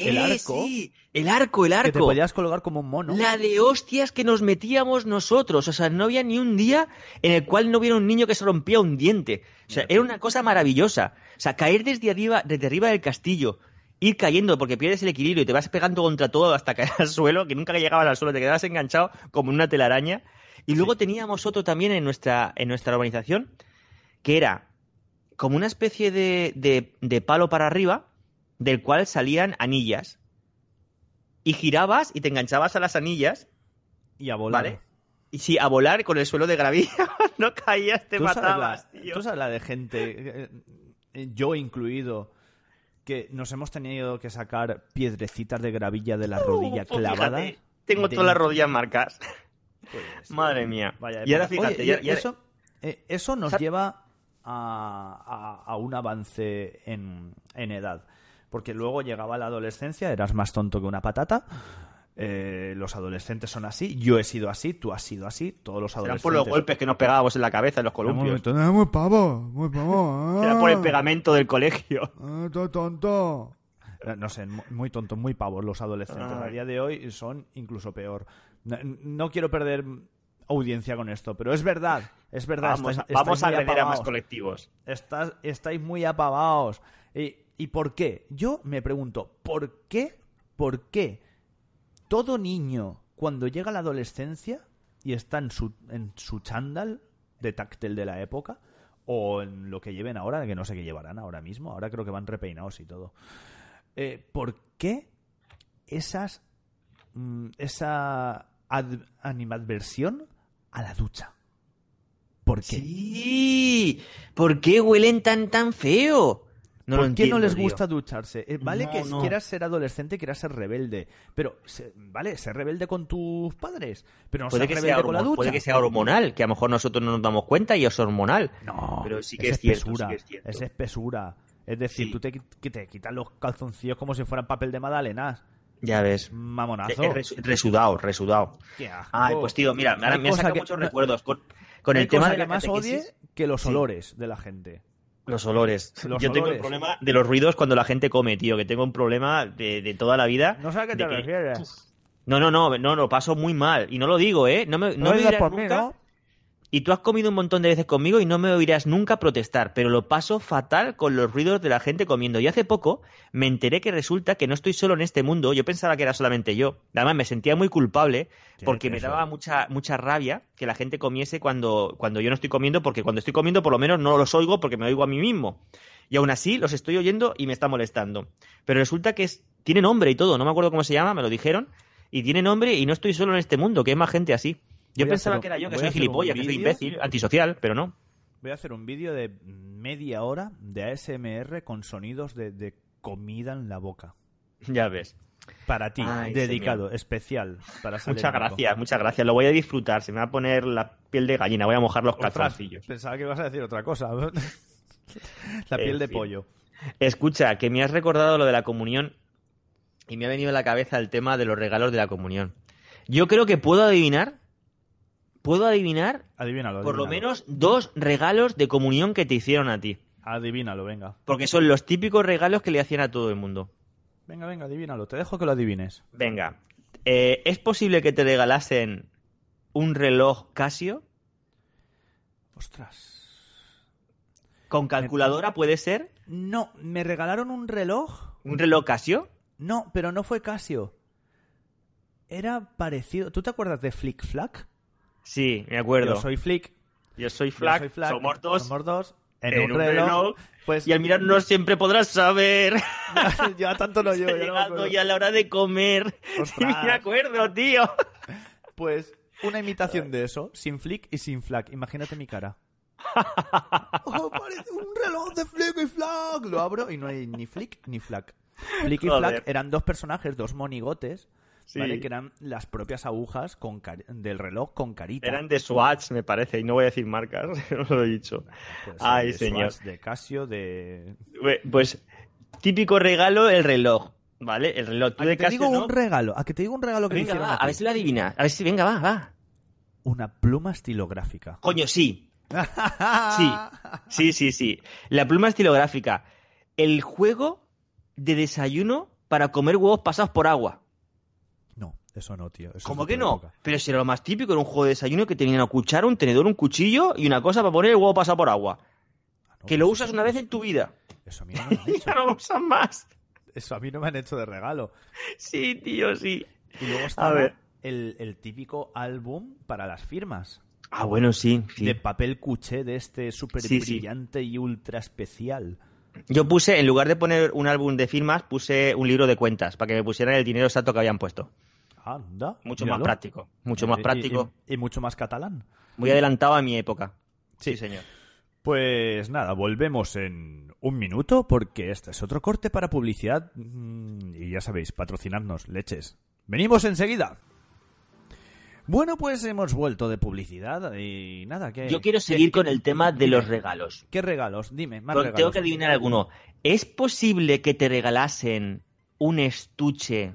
el ¡Eh, arco, sí! El arco, el que te arco. podías colgar como un mono. La de hostias que nos metíamos nosotros. O sea, no había ni un día en el cual no hubiera un niño que se rompía un diente. O sea, era una cosa maravillosa. O sea, caer desde arriba, desde arriba del castillo, ir cayendo porque pierdes el equilibrio y te vas pegando contra todo hasta caer al suelo, que nunca llegabas al suelo, te quedabas enganchado como una telaraña. Y luego teníamos otro también en nuestra, en nuestra urbanización, que era como una especie de, de, de palo para arriba, del cual salían anillas. Y girabas y te enganchabas a las anillas Y a volar. Vale. Y sí, a volar con el suelo de gravilla. no caías, te ¿Tú sabes, matabas, la, tío. tú sabes la de gente, eh, eh, yo incluido, que nos hemos tenido que sacar piedrecitas de gravilla de la rodilla Uf, clavada? fíjate, tengo todas las rodillas marcas. Pues, Madre mía. Vaya y ahora fíjate, Oye, ya- ya- eso, eh, eso nos lleva a, a- a un avance en, en edad. Porque luego llegaba la adolescencia, eras más tonto que una patata. eh, los adolescentes son así, yo he sido así, tú has sido así, todos los adolescentes. por los golpes que nos pegábamos en la cabeza en los columpios. Ah, muy pavo, muy pavo. Será por el ah. pegamento del colegio. Ah, todo tonto. Eh, No sé, mu- muy tontos, muy pavos los adolescentes. A Ay. día de hoy son incluso peor. No, no quiero perder audiencia con esto, pero es verdad, es verdad. Vamos, estáis- vamos estáis a agreder a más colectivos. Estás- estáis muy apagados. ¿Y, ¿Y por qué? Yo me pregunto, ¿por qué? ¿Por qué todo niño, cuando llega a la adolescencia y está en su, en su chándal de táctil de la época, o en lo que lleven ahora, que no sé qué llevarán ahora mismo, ahora creo que van repeinados y todo, eh, ¿por qué esas, mm, esa ad- animadversión a la ducha? ¿Por qué? Sí, ¿por qué huelen tan tan feo? No ¿Por lo qué no les tío. gusta ducharse? Eh, vale No, que no. quieras ser adolescente, quieras ser rebelde, pero se- vale, ser rebelde con tus padres, pero no Puede ser que, rebelde sea con la ducha. puede que sea hormonal, que a lo mejor nosotros no nos damos cuenta y es hormonal. No, Pero sí que es es cierto, espesura, sí que es cierto. espesura. Es decir, Sí. tú te, que te quitas los calzoncillos como si fueran papel de magdalenas. Ya ves. Mamonazo. Es res- resudado, resudado. Qué asco. Ay, pues tío, mira, ahora me ha sacado que- muchos recuerdos con, con el tema de que la más catequesis. odie que los Sí. olores de la gente. Los olores. Los Yo tengo el problema de los ruidos cuando la gente come, tío, que tengo un problema de, de toda la vida. No sé a qué te que- refieres. No, no, no, no, lo paso muy mal. Y no lo digo, ¿eh? No me, no me por mí. ¿no? Y tú has comido un montón de veces conmigo y no me oirás nunca protestar, pero lo paso fatal con los ruidos de la gente comiendo. Y hace poco me enteré que resulta que no estoy solo en este mundo, yo pensaba que era solamente yo. Además me sentía muy culpable porque me daba mucha mucha rabia que la gente comiese cuando, cuando yo no estoy comiendo, porque cuando estoy comiendo por lo menos no los oigo porque me oigo a mí mismo. Y aún así los estoy oyendo y me está molestando. Pero resulta que es, tiene nombre y todo, no me acuerdo cómo se llama, me lo dijeron, y tiene nombre y no estoy solo en este mundo, que hay más gente así. Yo Voy pensaba hacer que era yo, que soy gilipollas, que soy imbécil, antisocial, pero no. Voy a hacer un vídeo de media hora de ASMR con sonidos de, de comida en la boca. Ya ves. Para ti, Ay, dedicado, especial. Para Muchas gracias, muchas gracias. Lo voy a disfrutar. Se me va a poner la piel de gallina. Voy a mojar los calzoncillos. pensaba que ibas a decir otra cosa. la piel En de fin. pollo. Escucha, que me has recordado lo de la comunión y me ha venido a la cabeza el tema de los regalos de la comunión. Yo creo que puedo adivinar, puedo adivinar Adivínalo. por lo menos dos regalos de comunión que te hicieron a ti. Adivínalo, venga. Porque son los típicos regalos que le hacían a todo el mundo. Venga, venga, adivínalo. Te dejo que lo adivines. Venga, eh, ¿es posible que te regalasen un reloj Casio? Ostras. ¿Con calculadora puede ser? No, me regalaron un reloj. ¿Un reloj Casio? No, pero no fue Casio. Era parecido. ¿Tú te acuerdas de Flick Flack? Sí, me acuerdo. Yo soy Flick. Yo soy yo Flack, soy Flack, somos dos. Somos dos. En, en un, reloj. Pues Y al mirarnos siempre podrás saber. ya tanto no llevo. ya no Llegando ya la hora de comer. Sí, me acuerdo, tío. Pues una imitación de eso, sin Flick y sin Flack. Imagínate mi cara. Oh, parece un reloj de Flick y Flack. Lo abro y no hay ni Flick ni Flack. Flick y Joder. Flack eran dos personajes, dos monigotes, Sí. ¿vale? Que eran las propias agujas con cari- del reloj con carita. Eran de Swatch, me parece, y no voy a decir marcas, no lo he dicho. Puede ser Ay, de señor. Swatch, de Casio, de... Pues, típico regalo, el reloj. ¿Vale? El reloj. Tú A de que te digo un regalo, a que te digo un regalo que me Venga, hicieron va, a ver si lo adivinas. A ver si, venga, va, va. Una pluma estilográfica. Coño, sí. Sí. Sí, sí, sí. La pluma estilográfica. El juego de desayuno para comer huevos pasados por agua. Eso no, tío. eso ¿Cómo que no? época. Pero si era lo más típico, era un juego de desayuno que tenía una cuchara, un tenedor, un cuchillo y una cosa para poner el huevo pasado por agua. Ah, no, que lo pues usas eso- una vez en tu vida. Eso a mí no me han hecho. ya no lo usas más. Eso a mí no me han hecho de regalo. Sí, tío, sí. Y luego estaba. El, el típico álbum para las firmas. Ah, bueno, sí. sí. De papel cuché de este súper Sí, sí. brillante y ultra especial. Yo puse, en lugar de poner un álbum de firmas, puse un libro de cuentas para que me pusieran el dinero exacto que habían puesto. Anda. Mucho míralo. más práctico. Mucho más y- práctico. Y, y mucho más catalán. Muy adelantado a mi época. Sí. Sí, señor. Pues nada, volvemos en un minuto porque este es otro corte para publicidad. Mm, Y ya sabéis, patrocinarnos, leches. Venimos enseguida. Bueno, pues hemos vuelto de publicidad y nada, que Yo quiero seguir con el tema de los regalos. ¿Qué regalos? Dime, más regalos. Tengo que adivinar alguno. ¿Es posible que te regalasen un estuche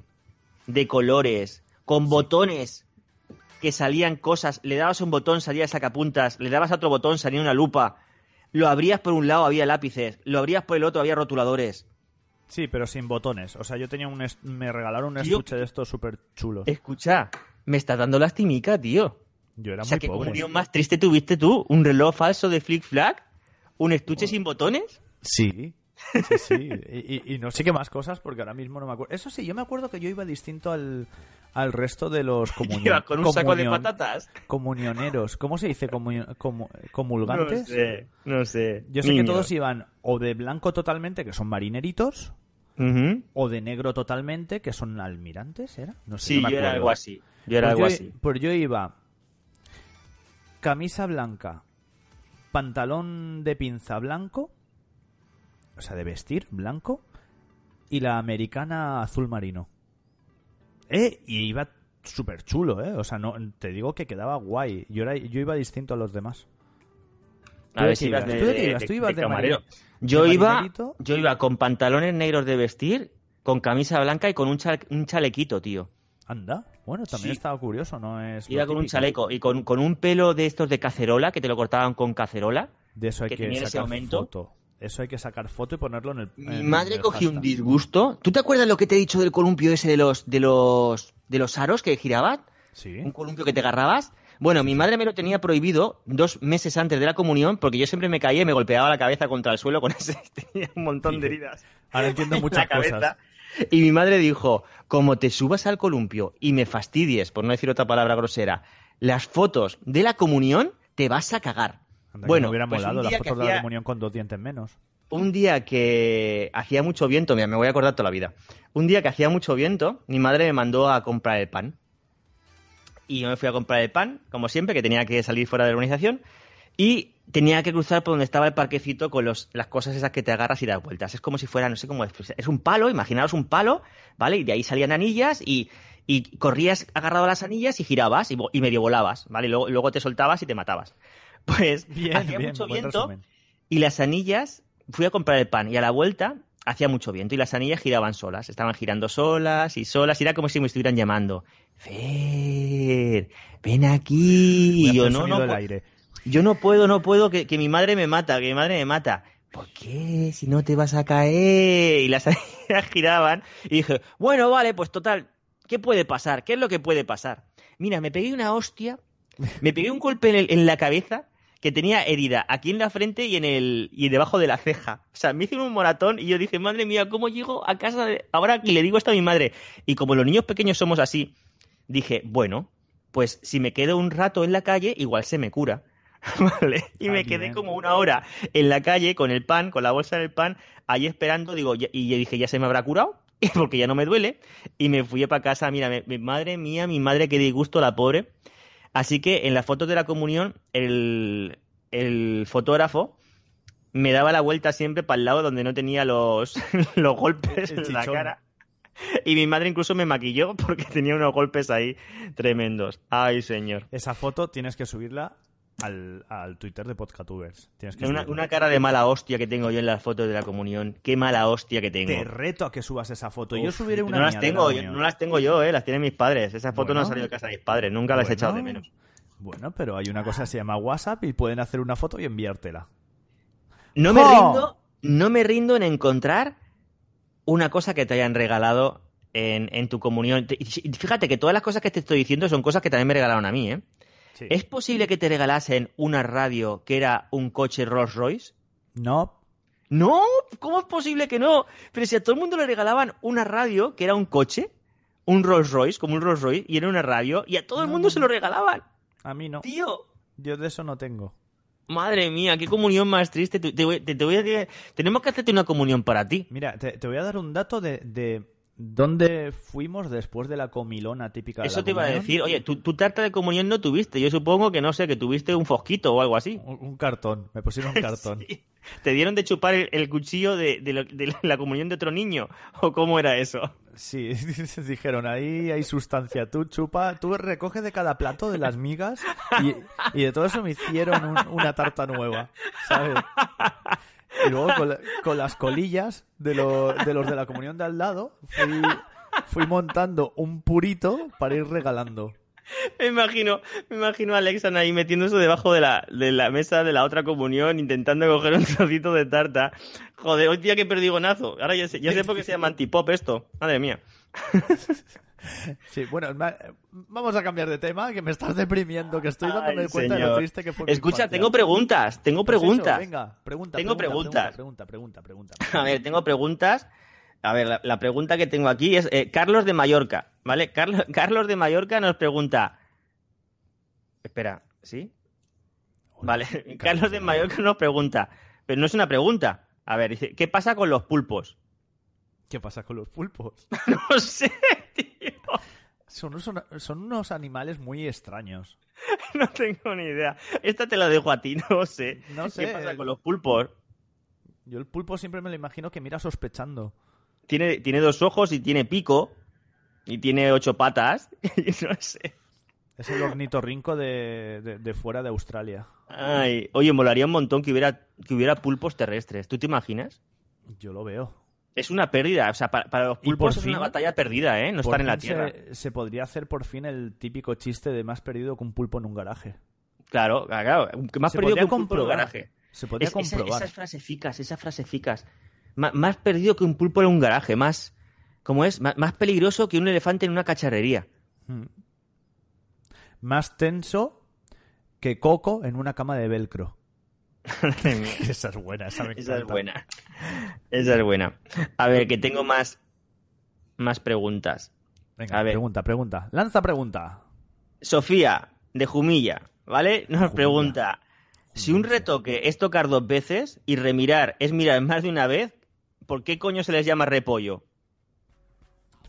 de colores con botones que salían cosas? Le dabas un botón, salía sacapuntas. Le dabas a otro botón, salía una lupa. Lo abrías por un lado, había lápices. Lo abrías por el otro, había rotuladores. Sí, pero sin botones. O sea, yo tenía un... Me regalaron un Yo- estuche de estos súper chulos. Escucha, me estás dando lastimica, tío. Yo era o sea, muy ¿qué pobre. comunión más triste tuviste tú? ¿Un reloj falso de Flick Flag? ¿Un Oh. estuche sin botones? Sí. Sí, sí. Y, y- y no sé qué más cosas porque ahora mismo no me acuerdo. Eso sí, yo me acuerdo que yo iba distinto al, al resto de los comunión, Iba con un saco de patatas. comunioneros. ¿Cómo se dice? Comu- comu- ¿Comulgantes? No sé, no sé. Yo sé que todos iban o de blanco totalmente, que son marineritos, o de negro totalmente, que son almirantes, ¿era? No sé, Sí, no me yo era algo así. Yo era Pues algo yo- así. Pues yo iba camisa blanca, pantalón de pinza blanco, o sea, de vestir blanco, y la americana azul marino. Eh, y iba súper chulo, ¿eh? O sea, no, te digo que quedaba guay. Yo, era, yo iba distinto a los demás. A ¿Tú ver si ibas de, ¿Tú ibas? de- ¿Tú ibas de de camarero. Yo iba, yo iba con pantalones negros de vestir, con camisa blanca y con un, chal- un chalequito, tío. Anda. Bueno, también Sí. estaba curioso, ¿no? Es Iba con un chaleco y con, con un pelo de estos de cacerola, que te lo cortaban con cacerola. De eso hay que que, tenía ese sacar momento. foto. Eso hay que sacar foto y ponerlo en el. Mi en madre el cogió un disgusto. ¿Tú te acuerdas lo que te he dicho del columpio ese de los de los de los aros que giraban? Sí. Un columpio que te agarrabas. Bueno, mi madre me lo tenía prohibido dos meses antes de la comunión porque yo siempre me caía y me golpeaba la cabeza contra el suelo con ese. Tenía un montón de heridas. Ahora entiendo en muchas cosas. Y mi madre dijo, como te subas al columpio y me fastidies, por no decir otra palabra grosera, las fotos de la comunión, te vas a cagar. Anda que bueno, hubiera pues molado que foto de la comunión con dos dientes menos. un día que hacía mucho viento, mira, me voy a acordar toda la vida. Un día que hacía mucho viento, mi madre me mandó a comprar el pan. Y yo me fui a comprar el pan, como siempre, que tenía que salir fuera de la organización. Y tenía que cruzar por donde estaba el parquecito con los, las cosas esas que te agarras y das vueltas. Es como si fuera, no sé cómo es. Es un palo, imaginaos un palo, ¿vale? Y de ahí salían anillas y, y corrías agarrado a las anillas y girabas y, medio volabas, ¿vale? Y luego, luego te soltabas y te matabas. Pues Bien, hacía bien, mucho viento resumen. y las anillas, fui a comprar el pan y a la vuelta hacía mucho viento y las anillas giraban solas, estaban girando solas y solas y era como si me estuvieran llamando. Fer, ven aquí. Y yo no, no, aire. yo no puedo, no puedo, que, que mi madre me mata, que mi madre me mata. ¿Por qué? Si no te vas a caer. Y las anillas giraban y dije, bueno, vale, pues total, ¿qué puede pasar? ¿Qué es lo que puede pasar? Mira, me pegué una hostia, me pegué un golpe en, el- en la cabeza que tenía herida aquí en la frente y en el y debajo de la ceja. O sea, me hice un moratón y yo dije, madre mía, ¿cómo llego a casa de- ahora que le digo esto a mi madre? Y como los niños pequeños somos así, dije, bueno, pues si me quedo un rato en la calle, igual se me cura. ¿Vale? Y me quedé como una hora en la calle con el pan, con la bolsa del pan, ahí esperando, digo, y yo dije, ya se me habrá curado, porque ya no me duele, y me fui para casa, mira, me- madre mía, mi madre, qué disgusto la pobre. Así que en las fotos de la comunión, el, el fotógrafo me daba la vuelta siempre para el lado donde no tenía los, los golpes El en la cara. Y mi madre incluso me maquilló porque tenía unos golpes ahí tremendos. Ay, señor. Esa foto tienes que subirla al, al Twitter de Podcatubers. Tienes que Una, una cara de mala hostia que tengo yo en las fotos de la comunión. Qué mala hostia que tengo. Te reto a que subas esa foto. yo subiré una no las la tengo, yo- no las tengo yo, eh, las tienen mis padres. Esas fotos no han Bueno. salido de casa de mis padres, nunca las he echado de Bueno, menos. Bueno, pero hay una cosa que se llama WhatsApp y pueden hacer una foto y enviártela. No me rindo, no me rindo en encontrar una cosa que te hayan regalado en, en tu comunión. Fíjate que todas las cosas que te estoy diciendo son cosas que también me regalaron a mí, ¿eh? Sí. ¿Es posible que te regalasen una radio que era un coche Rolls Royce? No, No, ¿cómo es posible que no? Pero si a todo el mundo le regalaban una radio que era un coche, un Rolls Royce, como un Rolls Royce, y era una radio, y a todo el mundo se lo regalaban. a mí no. Tío, Yo de eso no tengo. madre mía, qué comunión más triste. Te, te voy, te- te voy a decir- tenemos que hacerte una comunión para ti. Mira, te, te voy a dar un dato de, de dónde fuimos después de la comilona típica de Eso la te iba a comunión. decir, oye, tu, tu tarta de comunión no tuviste. Yo supongo que no sé, que tuviste un fosquito o algo así. Un, un cartón, me pusieron un cartón. Sí. ¿Te dieron de chupar el, el cuchillo de, de lo- de la comunión de otro niño? ¿O cómo era eso? Sí, dijeron, ahí hay sustancia, tú chupa, tú recoge de cada plato de las migas y, y de todo eso me hicieron un- una tarta nueva, ¿sabes? Y luego con, la- con las colillas de, lo- de los de la comunión de al lado fui, montando un purito para ir regalando. Me imagino, me imagino a Alexan ahí metiéndose debajo de la, de la mesa de la otra comunión, intentando coger un trocito de tarta. Joder, hoy día que perdigonazo. Ahora ya sé, ya sé por qué se llama antipop esto. Madre mía. Sí, bueno, vamos a cambiar de tema, que me estás deprimiendo, que estoy dándome Ay, cuenta de lo triste que fue Escucha, tengo preguntas, tengo Pues eso, preguntas. venga, pregunta. Tengo pregunta, preguntas. Pregunta, pregunta, pregunta. A ver, tengo preguntas. A ver, la, la pregunta que tengo aquí es eh, Carlos de Mallorca, ¿vale? Carlos, Carlos de Mallorca nos pregunta. Espera, ¿sí? Vale, Carlos de Mallorca nos pregunta, pero no es una pregunta. A ver, dice, ¿qué pasa con los pulpos? ¿Qué pasa con los pulpos? No sé, tío. Son, son, son unos animales muy extraños. No tengo ni idea. Esta te la dejo a ti, no sé. No sé. ¿Qué pasa con los pulpos? Yo el pulpo siempre me lo imagino que mira sospechando. Tiene, tiene dos ojos y tiene pico. Y tiene ocho patas. Y no sé. Es el ornitorrinco de, de, de fuera de Australia. Ay, oye, molaría un montón que hubiera, que hubiera pulpos terrestres. ¿Tú te imaginas? Yo lo veo. Es una pérdida. O sea, para, para los pulpos es fin- una batalla perdida, ¿eh? No estar en la tierra. Se, se podría hacer por fin el típico chiste de más perdido que un pulpo en un garaje. Claro, claro. Más Se perdido que un pulpo en un garaje. Se podría Es- esa- comprobar. esas frases eficaz, esas. Ma- Más, perdido que un pulpo en un garaje. Más. ¿Cómo es? Más, más peligroso que un elefante en una cacharrería. Mm. Más tenso que Coco en una cama de velcro. Esa es buena, esa me Esa es buena. Esa es buena. A ver, que tengo más, más preguntas. Venga, A ver. pregunta, pregunta. Lanza pregunta. Sofía, de Jumilla, ¿vale? Nos Jumilla. pregunta, si un retoque es tocar dos veces y remirar es mirar más de una vez, ¿por qué coño se les llama repollo?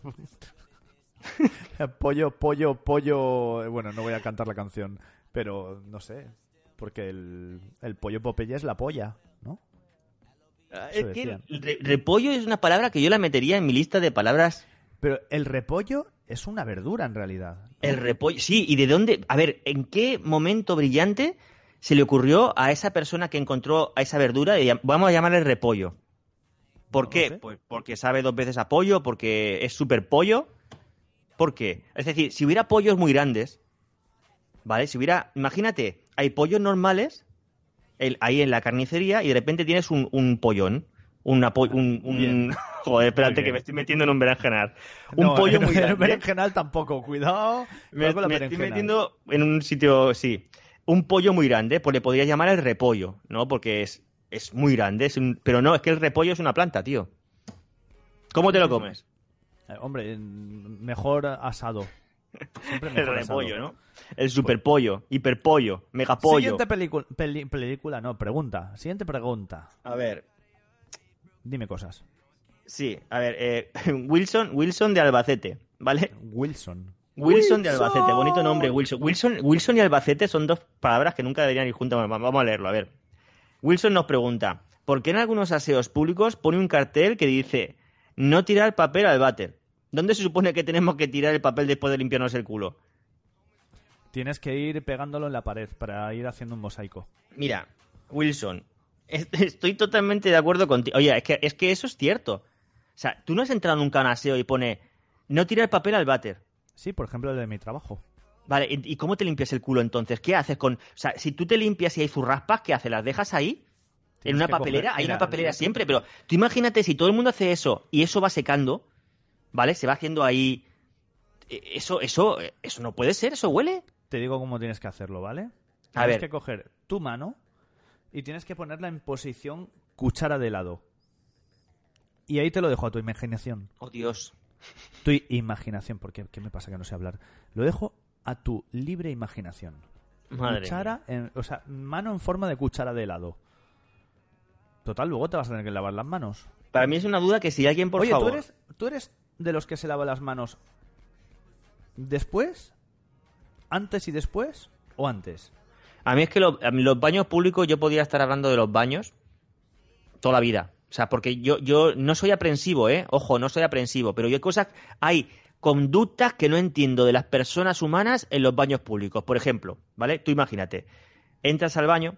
Pollo, pollo, pollo. Bueno, no voy a cantar la canción, pero no sé. Porque el, el pollo Popeye es la polla, ¿no? Es que re- repollo es una palabra que yo la metería en mi lista de palabras. Pero el repollo es una verdura en realidad. El repollo, sí, ¿y de dónde? A ver, ¿en qué momento brillante se le ocurrió a esa persona que encontró a esa verdura llam- vamos a llamarle repollo? ¿Por No qué? sé. Pues porque sabe dos veces a pollo, porque es súper pollo. ¿Por qué? Es decir, si hubiera pollos muy grandes, ¿vale? Si hubiera, imagínate, hay pollos normales el- ahí en la carnicería y de repente tienes un, un pollón. Una po- un, un-. Joder, espérate que me estoy metiendo en un berenjenal. Un No, pollo en- muy en grande. berenjenal tampoco, cuidado. Me, con la me estoy metiendo en un sitio, sí. Un pollo muy grande, pues le podría llamar el repollo, ¿no? Porque es, es muy grande, es un- pero no, es que el repollo es una planta, tío. ¿Cómo te lo comes? Eh, hombre, en- mejor asado. El repollo, ¿no? El superpollo, hiperpollo, megapollo. Siguiente película, no, pregunta. Siguiente pregunta. A ver, Dime cosas. sí, a ver, eh, Wilson, Wilson de Albacete, ¿vale? Wilson. Wilson de Albacete, bonito nombre, Wilson. Wilson. Wilson y Albacete son dos palabras que nunca deberían ir juntas. Vamos vamos a leerlo, a ver. Wilson nos pregunta, ¿por qué en algunos aseos públicos pone un cartel que dice no tirar papel al váter? ¿Dónde se supone que tenemos que tirar el papel después de limpiarnos el culo? Tienes que ir pegándolo en la pared para ir haciendo un mosaico. Mira, Wilson, es- estoy totalmente de acuerdo contigo. Oye, es que, es que eso es cierto. O sea, tú no has entrado nunca a un aseo y pone no tirar el papel al váter. Sí, por ejemplo, el de mi trabajo. Vale, ¿y cómo te limpias el culo entonces? ¿Qué haces con...? O sea, si tú te limpias y hay zurraspas, ¿qué haces? ¿Las dejas ahí? Tienes ¿En una papelera? coger- hay mira, una papelera siempre, pero tú imagínate si todo el mundo hace eso y eso va secando, ¿vale? Se va haciendo ahí... eh, Eso, eso, eh, eso no puede ser, eso huele. Te digo cómo tienes que hacerlo, ¿vale? A Tienes ver. que coger tu mano y tienes que ponerla en posición cuchara de lado. Y ahí te lo dejo a tu imaginación. Oh, Dios. Tu imaginación, porque ¿qué me pasa que no sé hablar? Lo dejo a tu libre imaginación. Madre cuchara, en- o sea, mano en forma de cuchara de helado. Total, luego te vas a tener que lavar las manos. Para mí es una duda que si alguien, por Oye, favor... ¿tú eres, ¿tú eres de los que se lava las manos después, antes y después o antes? A mí es que lo- los baños públicos yo podría estar hablando de los baños toda la vida. O sea, porque yo, yo no soy aprensivo, ¿eh? Ojo, no soy aprensivo, pero hay cosas, hay conductas que no entiendo de las personas humanas en los baños públicos. Por ejemplo, ¿vale? Tú imagínate, entras al baño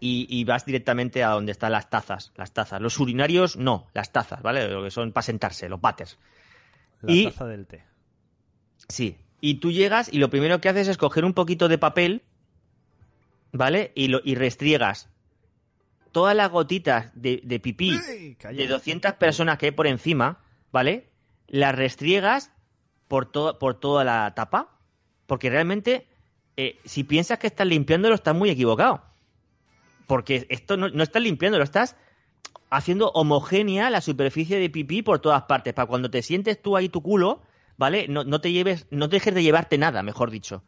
y, y vas directamente a donde están las tazas, las tazas. Los urinarios, no, las tazas, ¿vale? Lo que son para sentarse, los váteres. La Y- taza del té. Sí. Y tú llegas y lo primero que haces es coger un poquito de papel, ¿vale? Y, lo, y restriegas todas las gotitas de, de pipí de 200 personas que hay por encima, ¿vale? Las restriegas por, to- por toda la tapa, porque realmente, eh, si piensas que estás limpiándolo, estás muy equivocado. Porque esto no, no estás limpiándolo, estás haciendo homogénea la superficie de pipí por todas partes, para cuando te sientes tú ahí tu culo, ¿vale? No, no te lleves, no te dejes de llevarte nada, mejor dicho.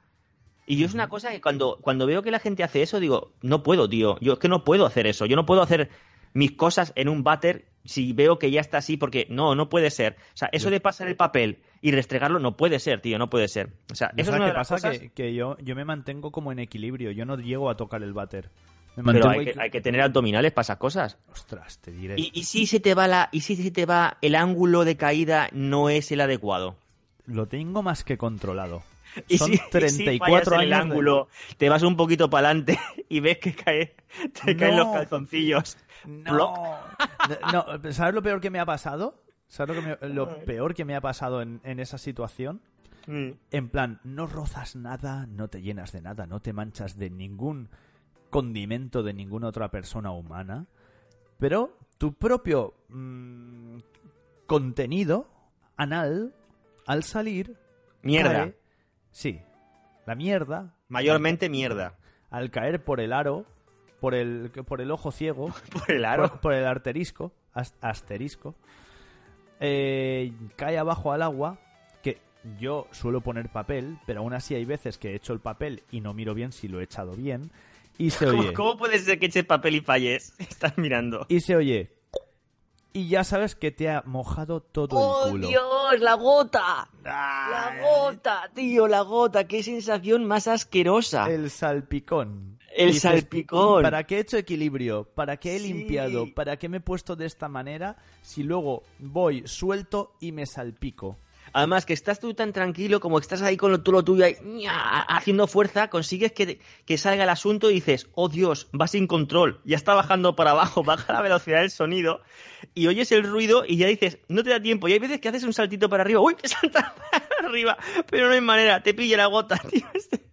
Y yo es una cosa que cuando, cuando veo que la gente hace eso, digo, no puedo, tío. Yo es que no puedo hacer eso. Yo no puedo hacer mis cosas en un váter si veo que ya está así, porque no, no puede ser. O sea, eso de pasar el papel y restregarlo no puede ser, tío, no puede ser. O sea, eso es ¿Sabes una de las pasa? cosas- Que, que yo, yo me mantengo como en equilibrio. Yo no llego a tocar el váter. Pero hay que, hay que tener abdominales para esas cosas. Ostras, te diré. Y, y si se te va la, y si se te va el ángulo de caída no es el adecuado. Lo tengo más que controlado. Y Son si, y si 34 fallas en años. el de- ángulo, te vas un poquito para adelante y ves que cae, te caen los No. calzoncillos. No. no. ¿Sabes lo peor que me ha pasado? ¿Sabes lo, que me- lo peor que me ha pasado en, en esa situación? Mm. En plan, no rozas nada, no te llenas de nada, no te manchas de ningún condimento de ninguna otra persona humana, pero tu propio mm, contenido anal, al salir, Mierda. cae- sí, la mierda, Mayormente mierda. al caer por el aro, por el, por el ojo ciego, Por el aro. por, por el arterisco, as- asterisco, eh, cae abajo al agua, que yo suelo poner papel, pero aún así hay veces que he hecho el papel y no miro bien si lo he echado bien, y se ¿Cómo, oye, cómo puede ser que eches papel y falles? Estás mirando. y se oye, y ya sabes que te ha mojado todo el culo. ¡Oh, Dios! ¡La gota! ¡La gota, tío! ¡La gota! ¡Qué sensación más asquerosa! El salpicón. El Dices, salpicón. ¿Para qué he hecho equilibrio? ¿Para qué he Sí. limpiado? ¿Para qué me he puesto de esta manera si luego voy suelto y me salpico? Además, que estás tú tan tranquilo como que estás ahí con lo, tú lo tuyo ahí, ña, haciendo fuerza, consigues que, que salga el asunto y dices, oh Dios, va sin control, ya está bajando para abajo, baja la velocidad del sonido y oyes el ruido y ya dices, no te da tiempo. Y hay veces que haces un saltito para arriba, uy, te saltas para arriba, pero no hay manera, te pilla la gota, tío. Este-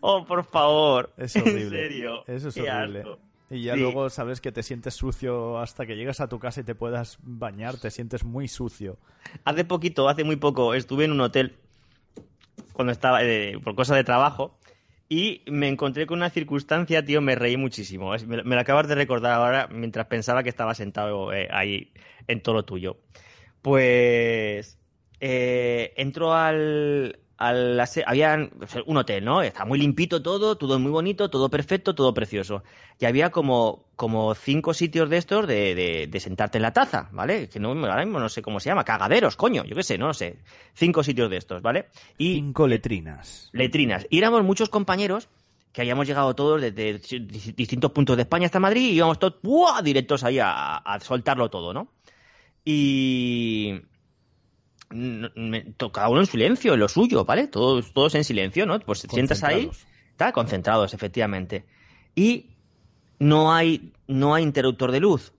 Oh, por favor. Es horrible. En serio. Eso es horrible. Y ya Sí. luego sabes que te sientes sucio hasta que llegas a tu casa y te puedas bañar, te sientes muy sucio. Hace poquito, hace muy poco, estuve en un hotel cuando estaba eh, por cosa de trabajo y me encontré con una circunstancia, tío, me reí muchísimo. Es- Me, me lo acabas de recordar ahora mientras pensaba que estaba sentado eh, ahí en todo lo tuyo. Pues eh, entro al, al había un hotel, ¿no? Está muy limpito todo, todo muy bonito, todo perfecto, todo precioso. Y había como, como cinco sitios de estos de, de- de sentarte en la taza, ¿vale? Que no, ahora mismo no sé cómo se llama, cagaderos, coño, yo qué sé, no lo sé. Cinco sitios de estos, ¿vale? Y Cinco letrinas. letrinas. Y éramos muchos compañeros que habíamos llegado todos desde dis- distintos puntos de España hasta Madrid y íbamos todos ¡buah! directos ahí a, a soltarlo todo, ¿no? Y cada uno en silencio, en lo suyo, ¿vale? Todos, todos en silencio, ¿no? Pues te sientas ahí, está concentrados, efectivamente. Y no hay, no hay interruptor de luz.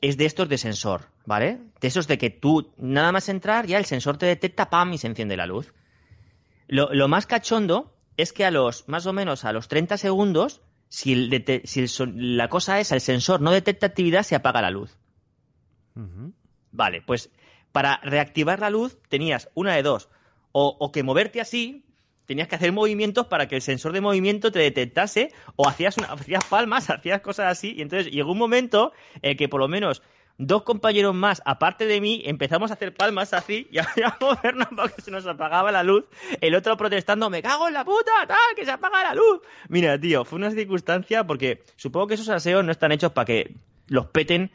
Es de estos de sensor, ¿vale? De esos de que tú, nada más entrar, ya el sensor te detecta, ¡pam! y se enciende la luz. Lo, lo más cachondo es que a los, más o menos a los 30 segundos, si, el si el la cosa es, el sensor no detecta actividad, se apaga la luz. Vale, pues para reactivar la luz tenías una de dos. O, o que moverte así, tenías que hacer movimientos para que el sensor de movimiento te detectase, o hacías, una, hacías palmas, hacías cosas así, y entonces llegó un momento en que por lo menos dos compañeros más, aparte de mí, empezamos a hacer palmas así y a, movernos porque se nos apagaba la luz. El otro protestando, me cago en la puta, tal, que se apaga la luz. Mira, tío, fue una circunstancia porque supongo que esos aseos no están hechos para que los peten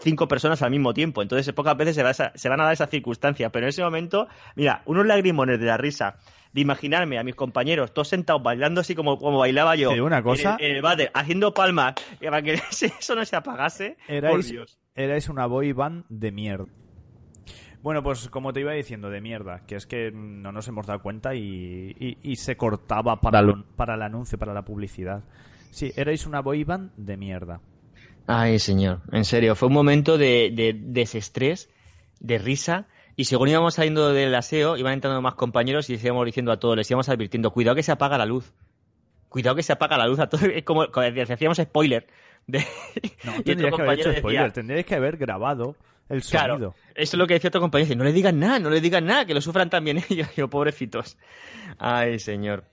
cinco personas al mismo tiempo. Entonces, pocas veces se, va esa- se van a dar esa circunstancia. Pero en ese momento, mira, unos lagrimones de la risa de imaginarme a mis compañeros todos sentados bailando así como, como bailaba yo. Una cosa. En el, en el váter, haciendo palmas para que eso no se apagase. Por Erais, Dios. erais una boy band de mierda. Bueno, pues como te iba diciendo, de mierda, que es que no nos hemos dado cuenta y, y- y se cortaba para, lo- para el anuncio, para la publicidad. Sí, erais una boy band de mierda. Ay, señor, en serio, fue un momento de, de desestrés, de risa, y según íbamos saliendo del aseo, iban entrando más compañeros y les íbamos diciendo a todos, les íbamos advirtiendo, cuidado que se apaga la luz. Cuidado que se apaga la luz a todos. Es como, como decía, hacíamos spoiler. De... No, y otro tendríais que haber hecho decía, spoiler, tendríais que haber grabado El Claro, sonido. eso es lo que decía tu compañero. Dice, no le digan nada, no le digan nada, que lo sufran también ellos. Yo, pobrecitos. Ay, señor.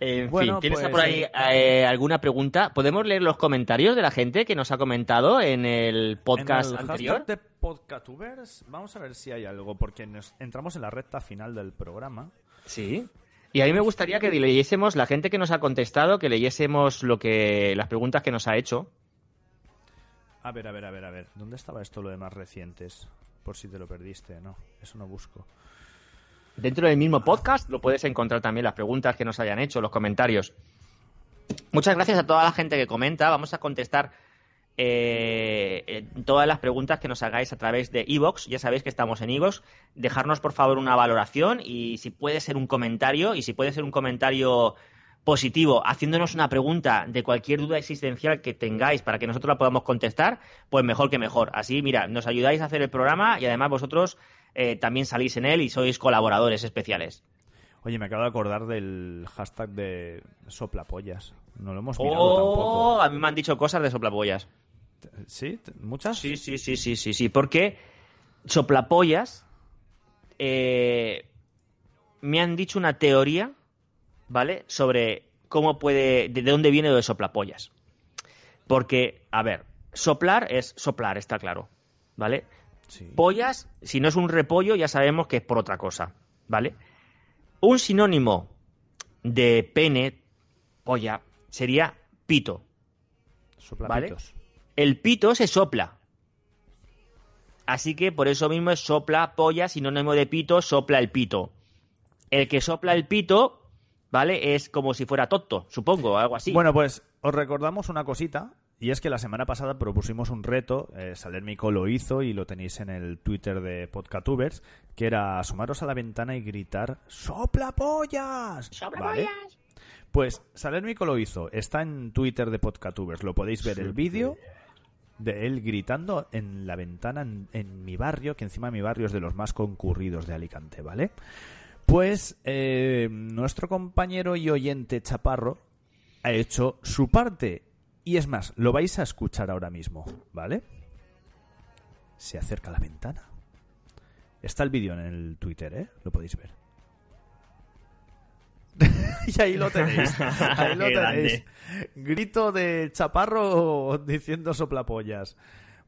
En Bueno, fin, ¿tienes pues, por ahí eh, eh, alguna pregunta? ¿Podemos leer los comentarios de la gente que nos ha comentado en el podcast en el anterior? de Podcatubers, vamos a ver si hay algo, porque nos entramos en la recta final del programa. Sí. Y a mí me gustaría que leyésemos, la gente que nos ha contestado, que leyésemos lo que las preguntas que nos ha hecho. A ver, a ver, a ver, a ver. ¿Dónde estaba esto lo de más recientes? Por si te lo perdiste, no. Eso no busco. Dentro del mismo podcast lo puedes encontrar también las preguntas que nos hayan hecho, los comentarios. Muchas gracias a toda la gente que comenta. Vamos a contestar eh, eh, todas las preguntas que nos hagáis a través de Evox. Ya sabéis que estamos en Evox. Dejarnos por favor una valoración y si puede ser un comentario y si puede ser un comentario positivo, haciéndonos una pregunta de cualquier duda existencial que tengáis para que nosotros la podamos contestar, pues mejor que mejor. Así, mira, nos ayudáis a hacer el programa y además vosotros eh, también salís en él y sois colaboradores especiales. Oye, me acabo de acordar del hashtag de soplapollas. No lo hemos mirado tampoco. Oh, a mí me han dicho cosas de soplapollas. ¿Sí? ¿Muchas? Sí, sí, sí, sí, sí, sí, porque soplapollas eh, me han dicho una teoría, ¿vale? Sobre cómo puede, de dónde viene lo de soplapollas. Porque, a ver, soplar es soplar, está claro, ¿vale? Sí. Pollas, si no es un repollo, ya sabemos que es por otra cosa, ¿vale? Un sinónimo de pene, polla, sería pito. Soplapitos. El pito se sopla. Así que por eso mismo es sopla polla, sinónimo de pito, sopla el pito. El que sopla el pito, ¿vale? Es como si fuera tonto, supongo, algo así. Bueno, pues os recordamos una cosita. Y es que la semana pasada propusimos un reto, eh, Salermico lo hizo y lo tenéis en el Twitter de Podcatubers, que era asomaros a la ventana y gritar ¡Sopla pollas! ¿Vale? Pues Salermico lo hizo, está en Twitter de Podcatubers, lo podéis ver el vídeo de él gritando en la ventana en, en mi barrio, que encima mi barrio es de los más concurridos de Alicante, ¿vale? Pues eh, nuestro compañero y oyente Chaparro ha hecho su parte. Y es más, lo vais a escuchar ahora mismo, ¿vale? Se acerca a la ventana. Está el vídeo en el Twitter, ¿eh? Lo podéis ver. y ahí lo tenéis. Ahí lo tenéis. Grito de chaparro diciendo soplapollas.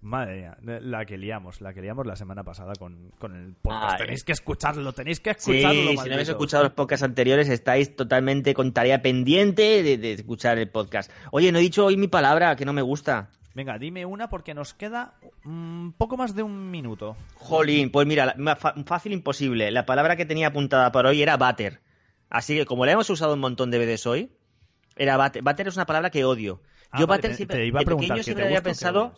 Madre mía, la que liamos, la que liamos la semana pasada con, con el podcast. Ay. Tenéis que escucharlo, tenéis que Sí, escucharlo. si no habéis escuchado los podcasts anteriores, estáis totalmente con tarea pendiente de, de escuchar el podcast. Oye, no he dicho hoy mi palabra, que no me gusta. Venga, dime una porque nos queda un poco más de un minuto. Jolín, pues mira, fácil imposible. La palabra que tenía apuntada para hoy era váter. Así que como la hemos usado un montón de veces hoy, era váter. Váter es una palabra que odio. Ah, Yo vale, te- siempre, te iba a de pequeño ¿que siempre te había que pensado...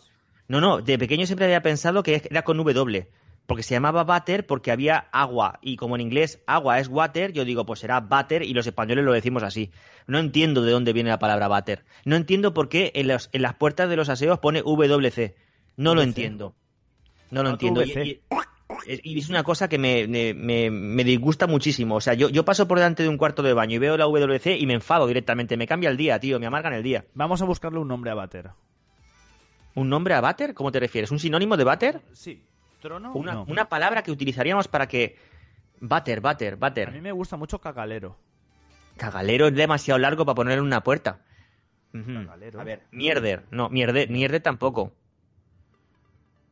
No, no, de pequeño siempre había pensado que era con W. Porque se llamaba váter porque había agua. Y como en inglés agua es water, yo digo, pues será váter y los españoles lo decimos así. No entiendo de dónde viene la palabra váter. No entiendo por qué en, los- en las puertas de los aseos pone WC. No lo entiendo. No lo No, entiendo. Y, VC. y- y es una cosa que me, me- me- disgusta muchísimo. O sea, yo, yo paso por delante de un cuarto de baño y veo la WC y me enfado directamente. Me cambia el día, tío. Me amargan el día. Vamos a buscarle un nombre a Bater. ¿Un nombre a váter? ¿Cómo te refieres? ¿Un sinónimo de váter? Sí. ¿Trono? Una, No. una palabra que utilizaríamos para que. Váter, váter, A mí váter. me gusta mucho cagalero. Cagalero es demasiado largo para ponerle en una puerta. Cagalero. A ver, mierder. No, mierder, mierder tampoco.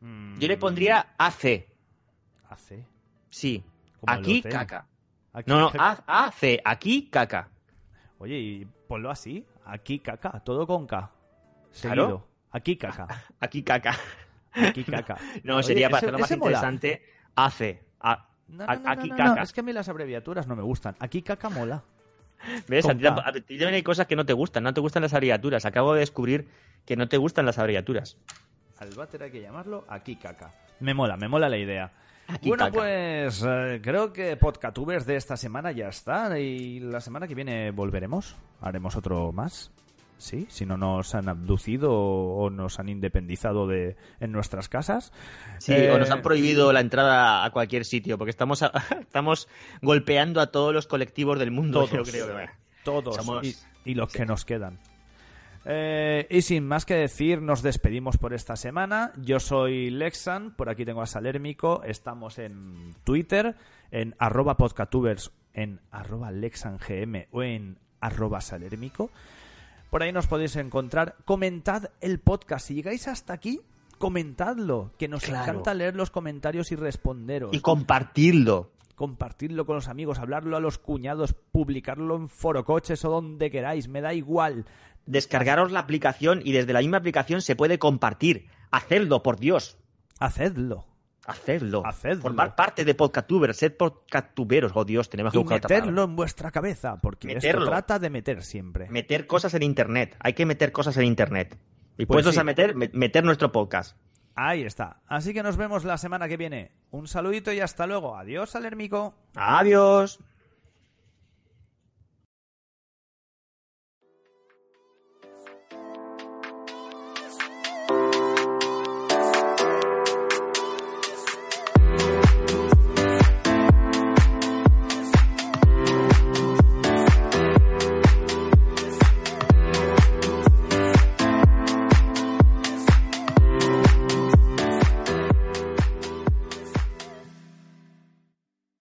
Mm, Yo le pondría AC. AC. Sí. Aquí caca. Aquí No, no, caca. A- AC. Aquí caca. Oye, y ponlo así. Aquí caca. Todo con K. Claro. Aquí caca. Aquí caca. Aquí caca. No, Oye, sería para hacerlo más mola. interesante. AC. A- No, no, no, aquí caca. Es que a mí las abreviaturas no me gustan. Aquí caca mola. ¿Ves? A ti, a también hay cosas que no te gustan. No te gustan las abreviaturas. Acabo de descubrir que no te gustan las abreviaturas. Al váter hay que llamarlo aquí caca. Me mola, me mola la idea. Aquí bueno, caca. pues eh, creo que Podcatubers de esta semana ya está. Y la semana que viene volveremos. Haremos otro más. Sí, si no nos han abducido o nos han independizado de en nuestras casas. Sí, Eh, o nos han prohibido la entrada a cualquier sitio, porque estamos, a- estamos golpeando a todos los colectivos del mundo, Todos. yo creo. que- Todos. Somos- Y, y los que nos quedan. Eh, y sin más que decir, nos despedimos por esta semana. Yo soy Lexan, por aquí tengo a Salérmico. Estamos en Twitter, en arroba podcatubers, en arroba lexangm o en arroba salérmico. Por ahí nos podéis encontrar. Comentad el podcast. Si llegáis hasta aquí, comentadlo. Que nos Claro. encanta leer los comentarios y responderos Y compartirlo. compartirlo con los amigos, hablarlo a los cuñados, publicarlo en forocoches o donde queráis, me da igual. Descargaros la aplicación y desde la misma aplicación se puede compartir. Hacedlo, por Dios. Hacedlo. Hacedlo. Hacedlo. Formar parte de podcastubers, ser podcasttuberos. Oh Dios, tenemos que Y buscar otra palabra. meterlo en vuestra cabeza, porque Meterlo. esto trata de meter siempre. Meter cosas en internet. Hay que meter cosas en internet. Y Pues puestos sí. a meter, me- meter nuestro podcast. Ahí está. Así que nos vemos la semana que viene. Un saludito y hasta luego. Adiós, Alermico. Adiós.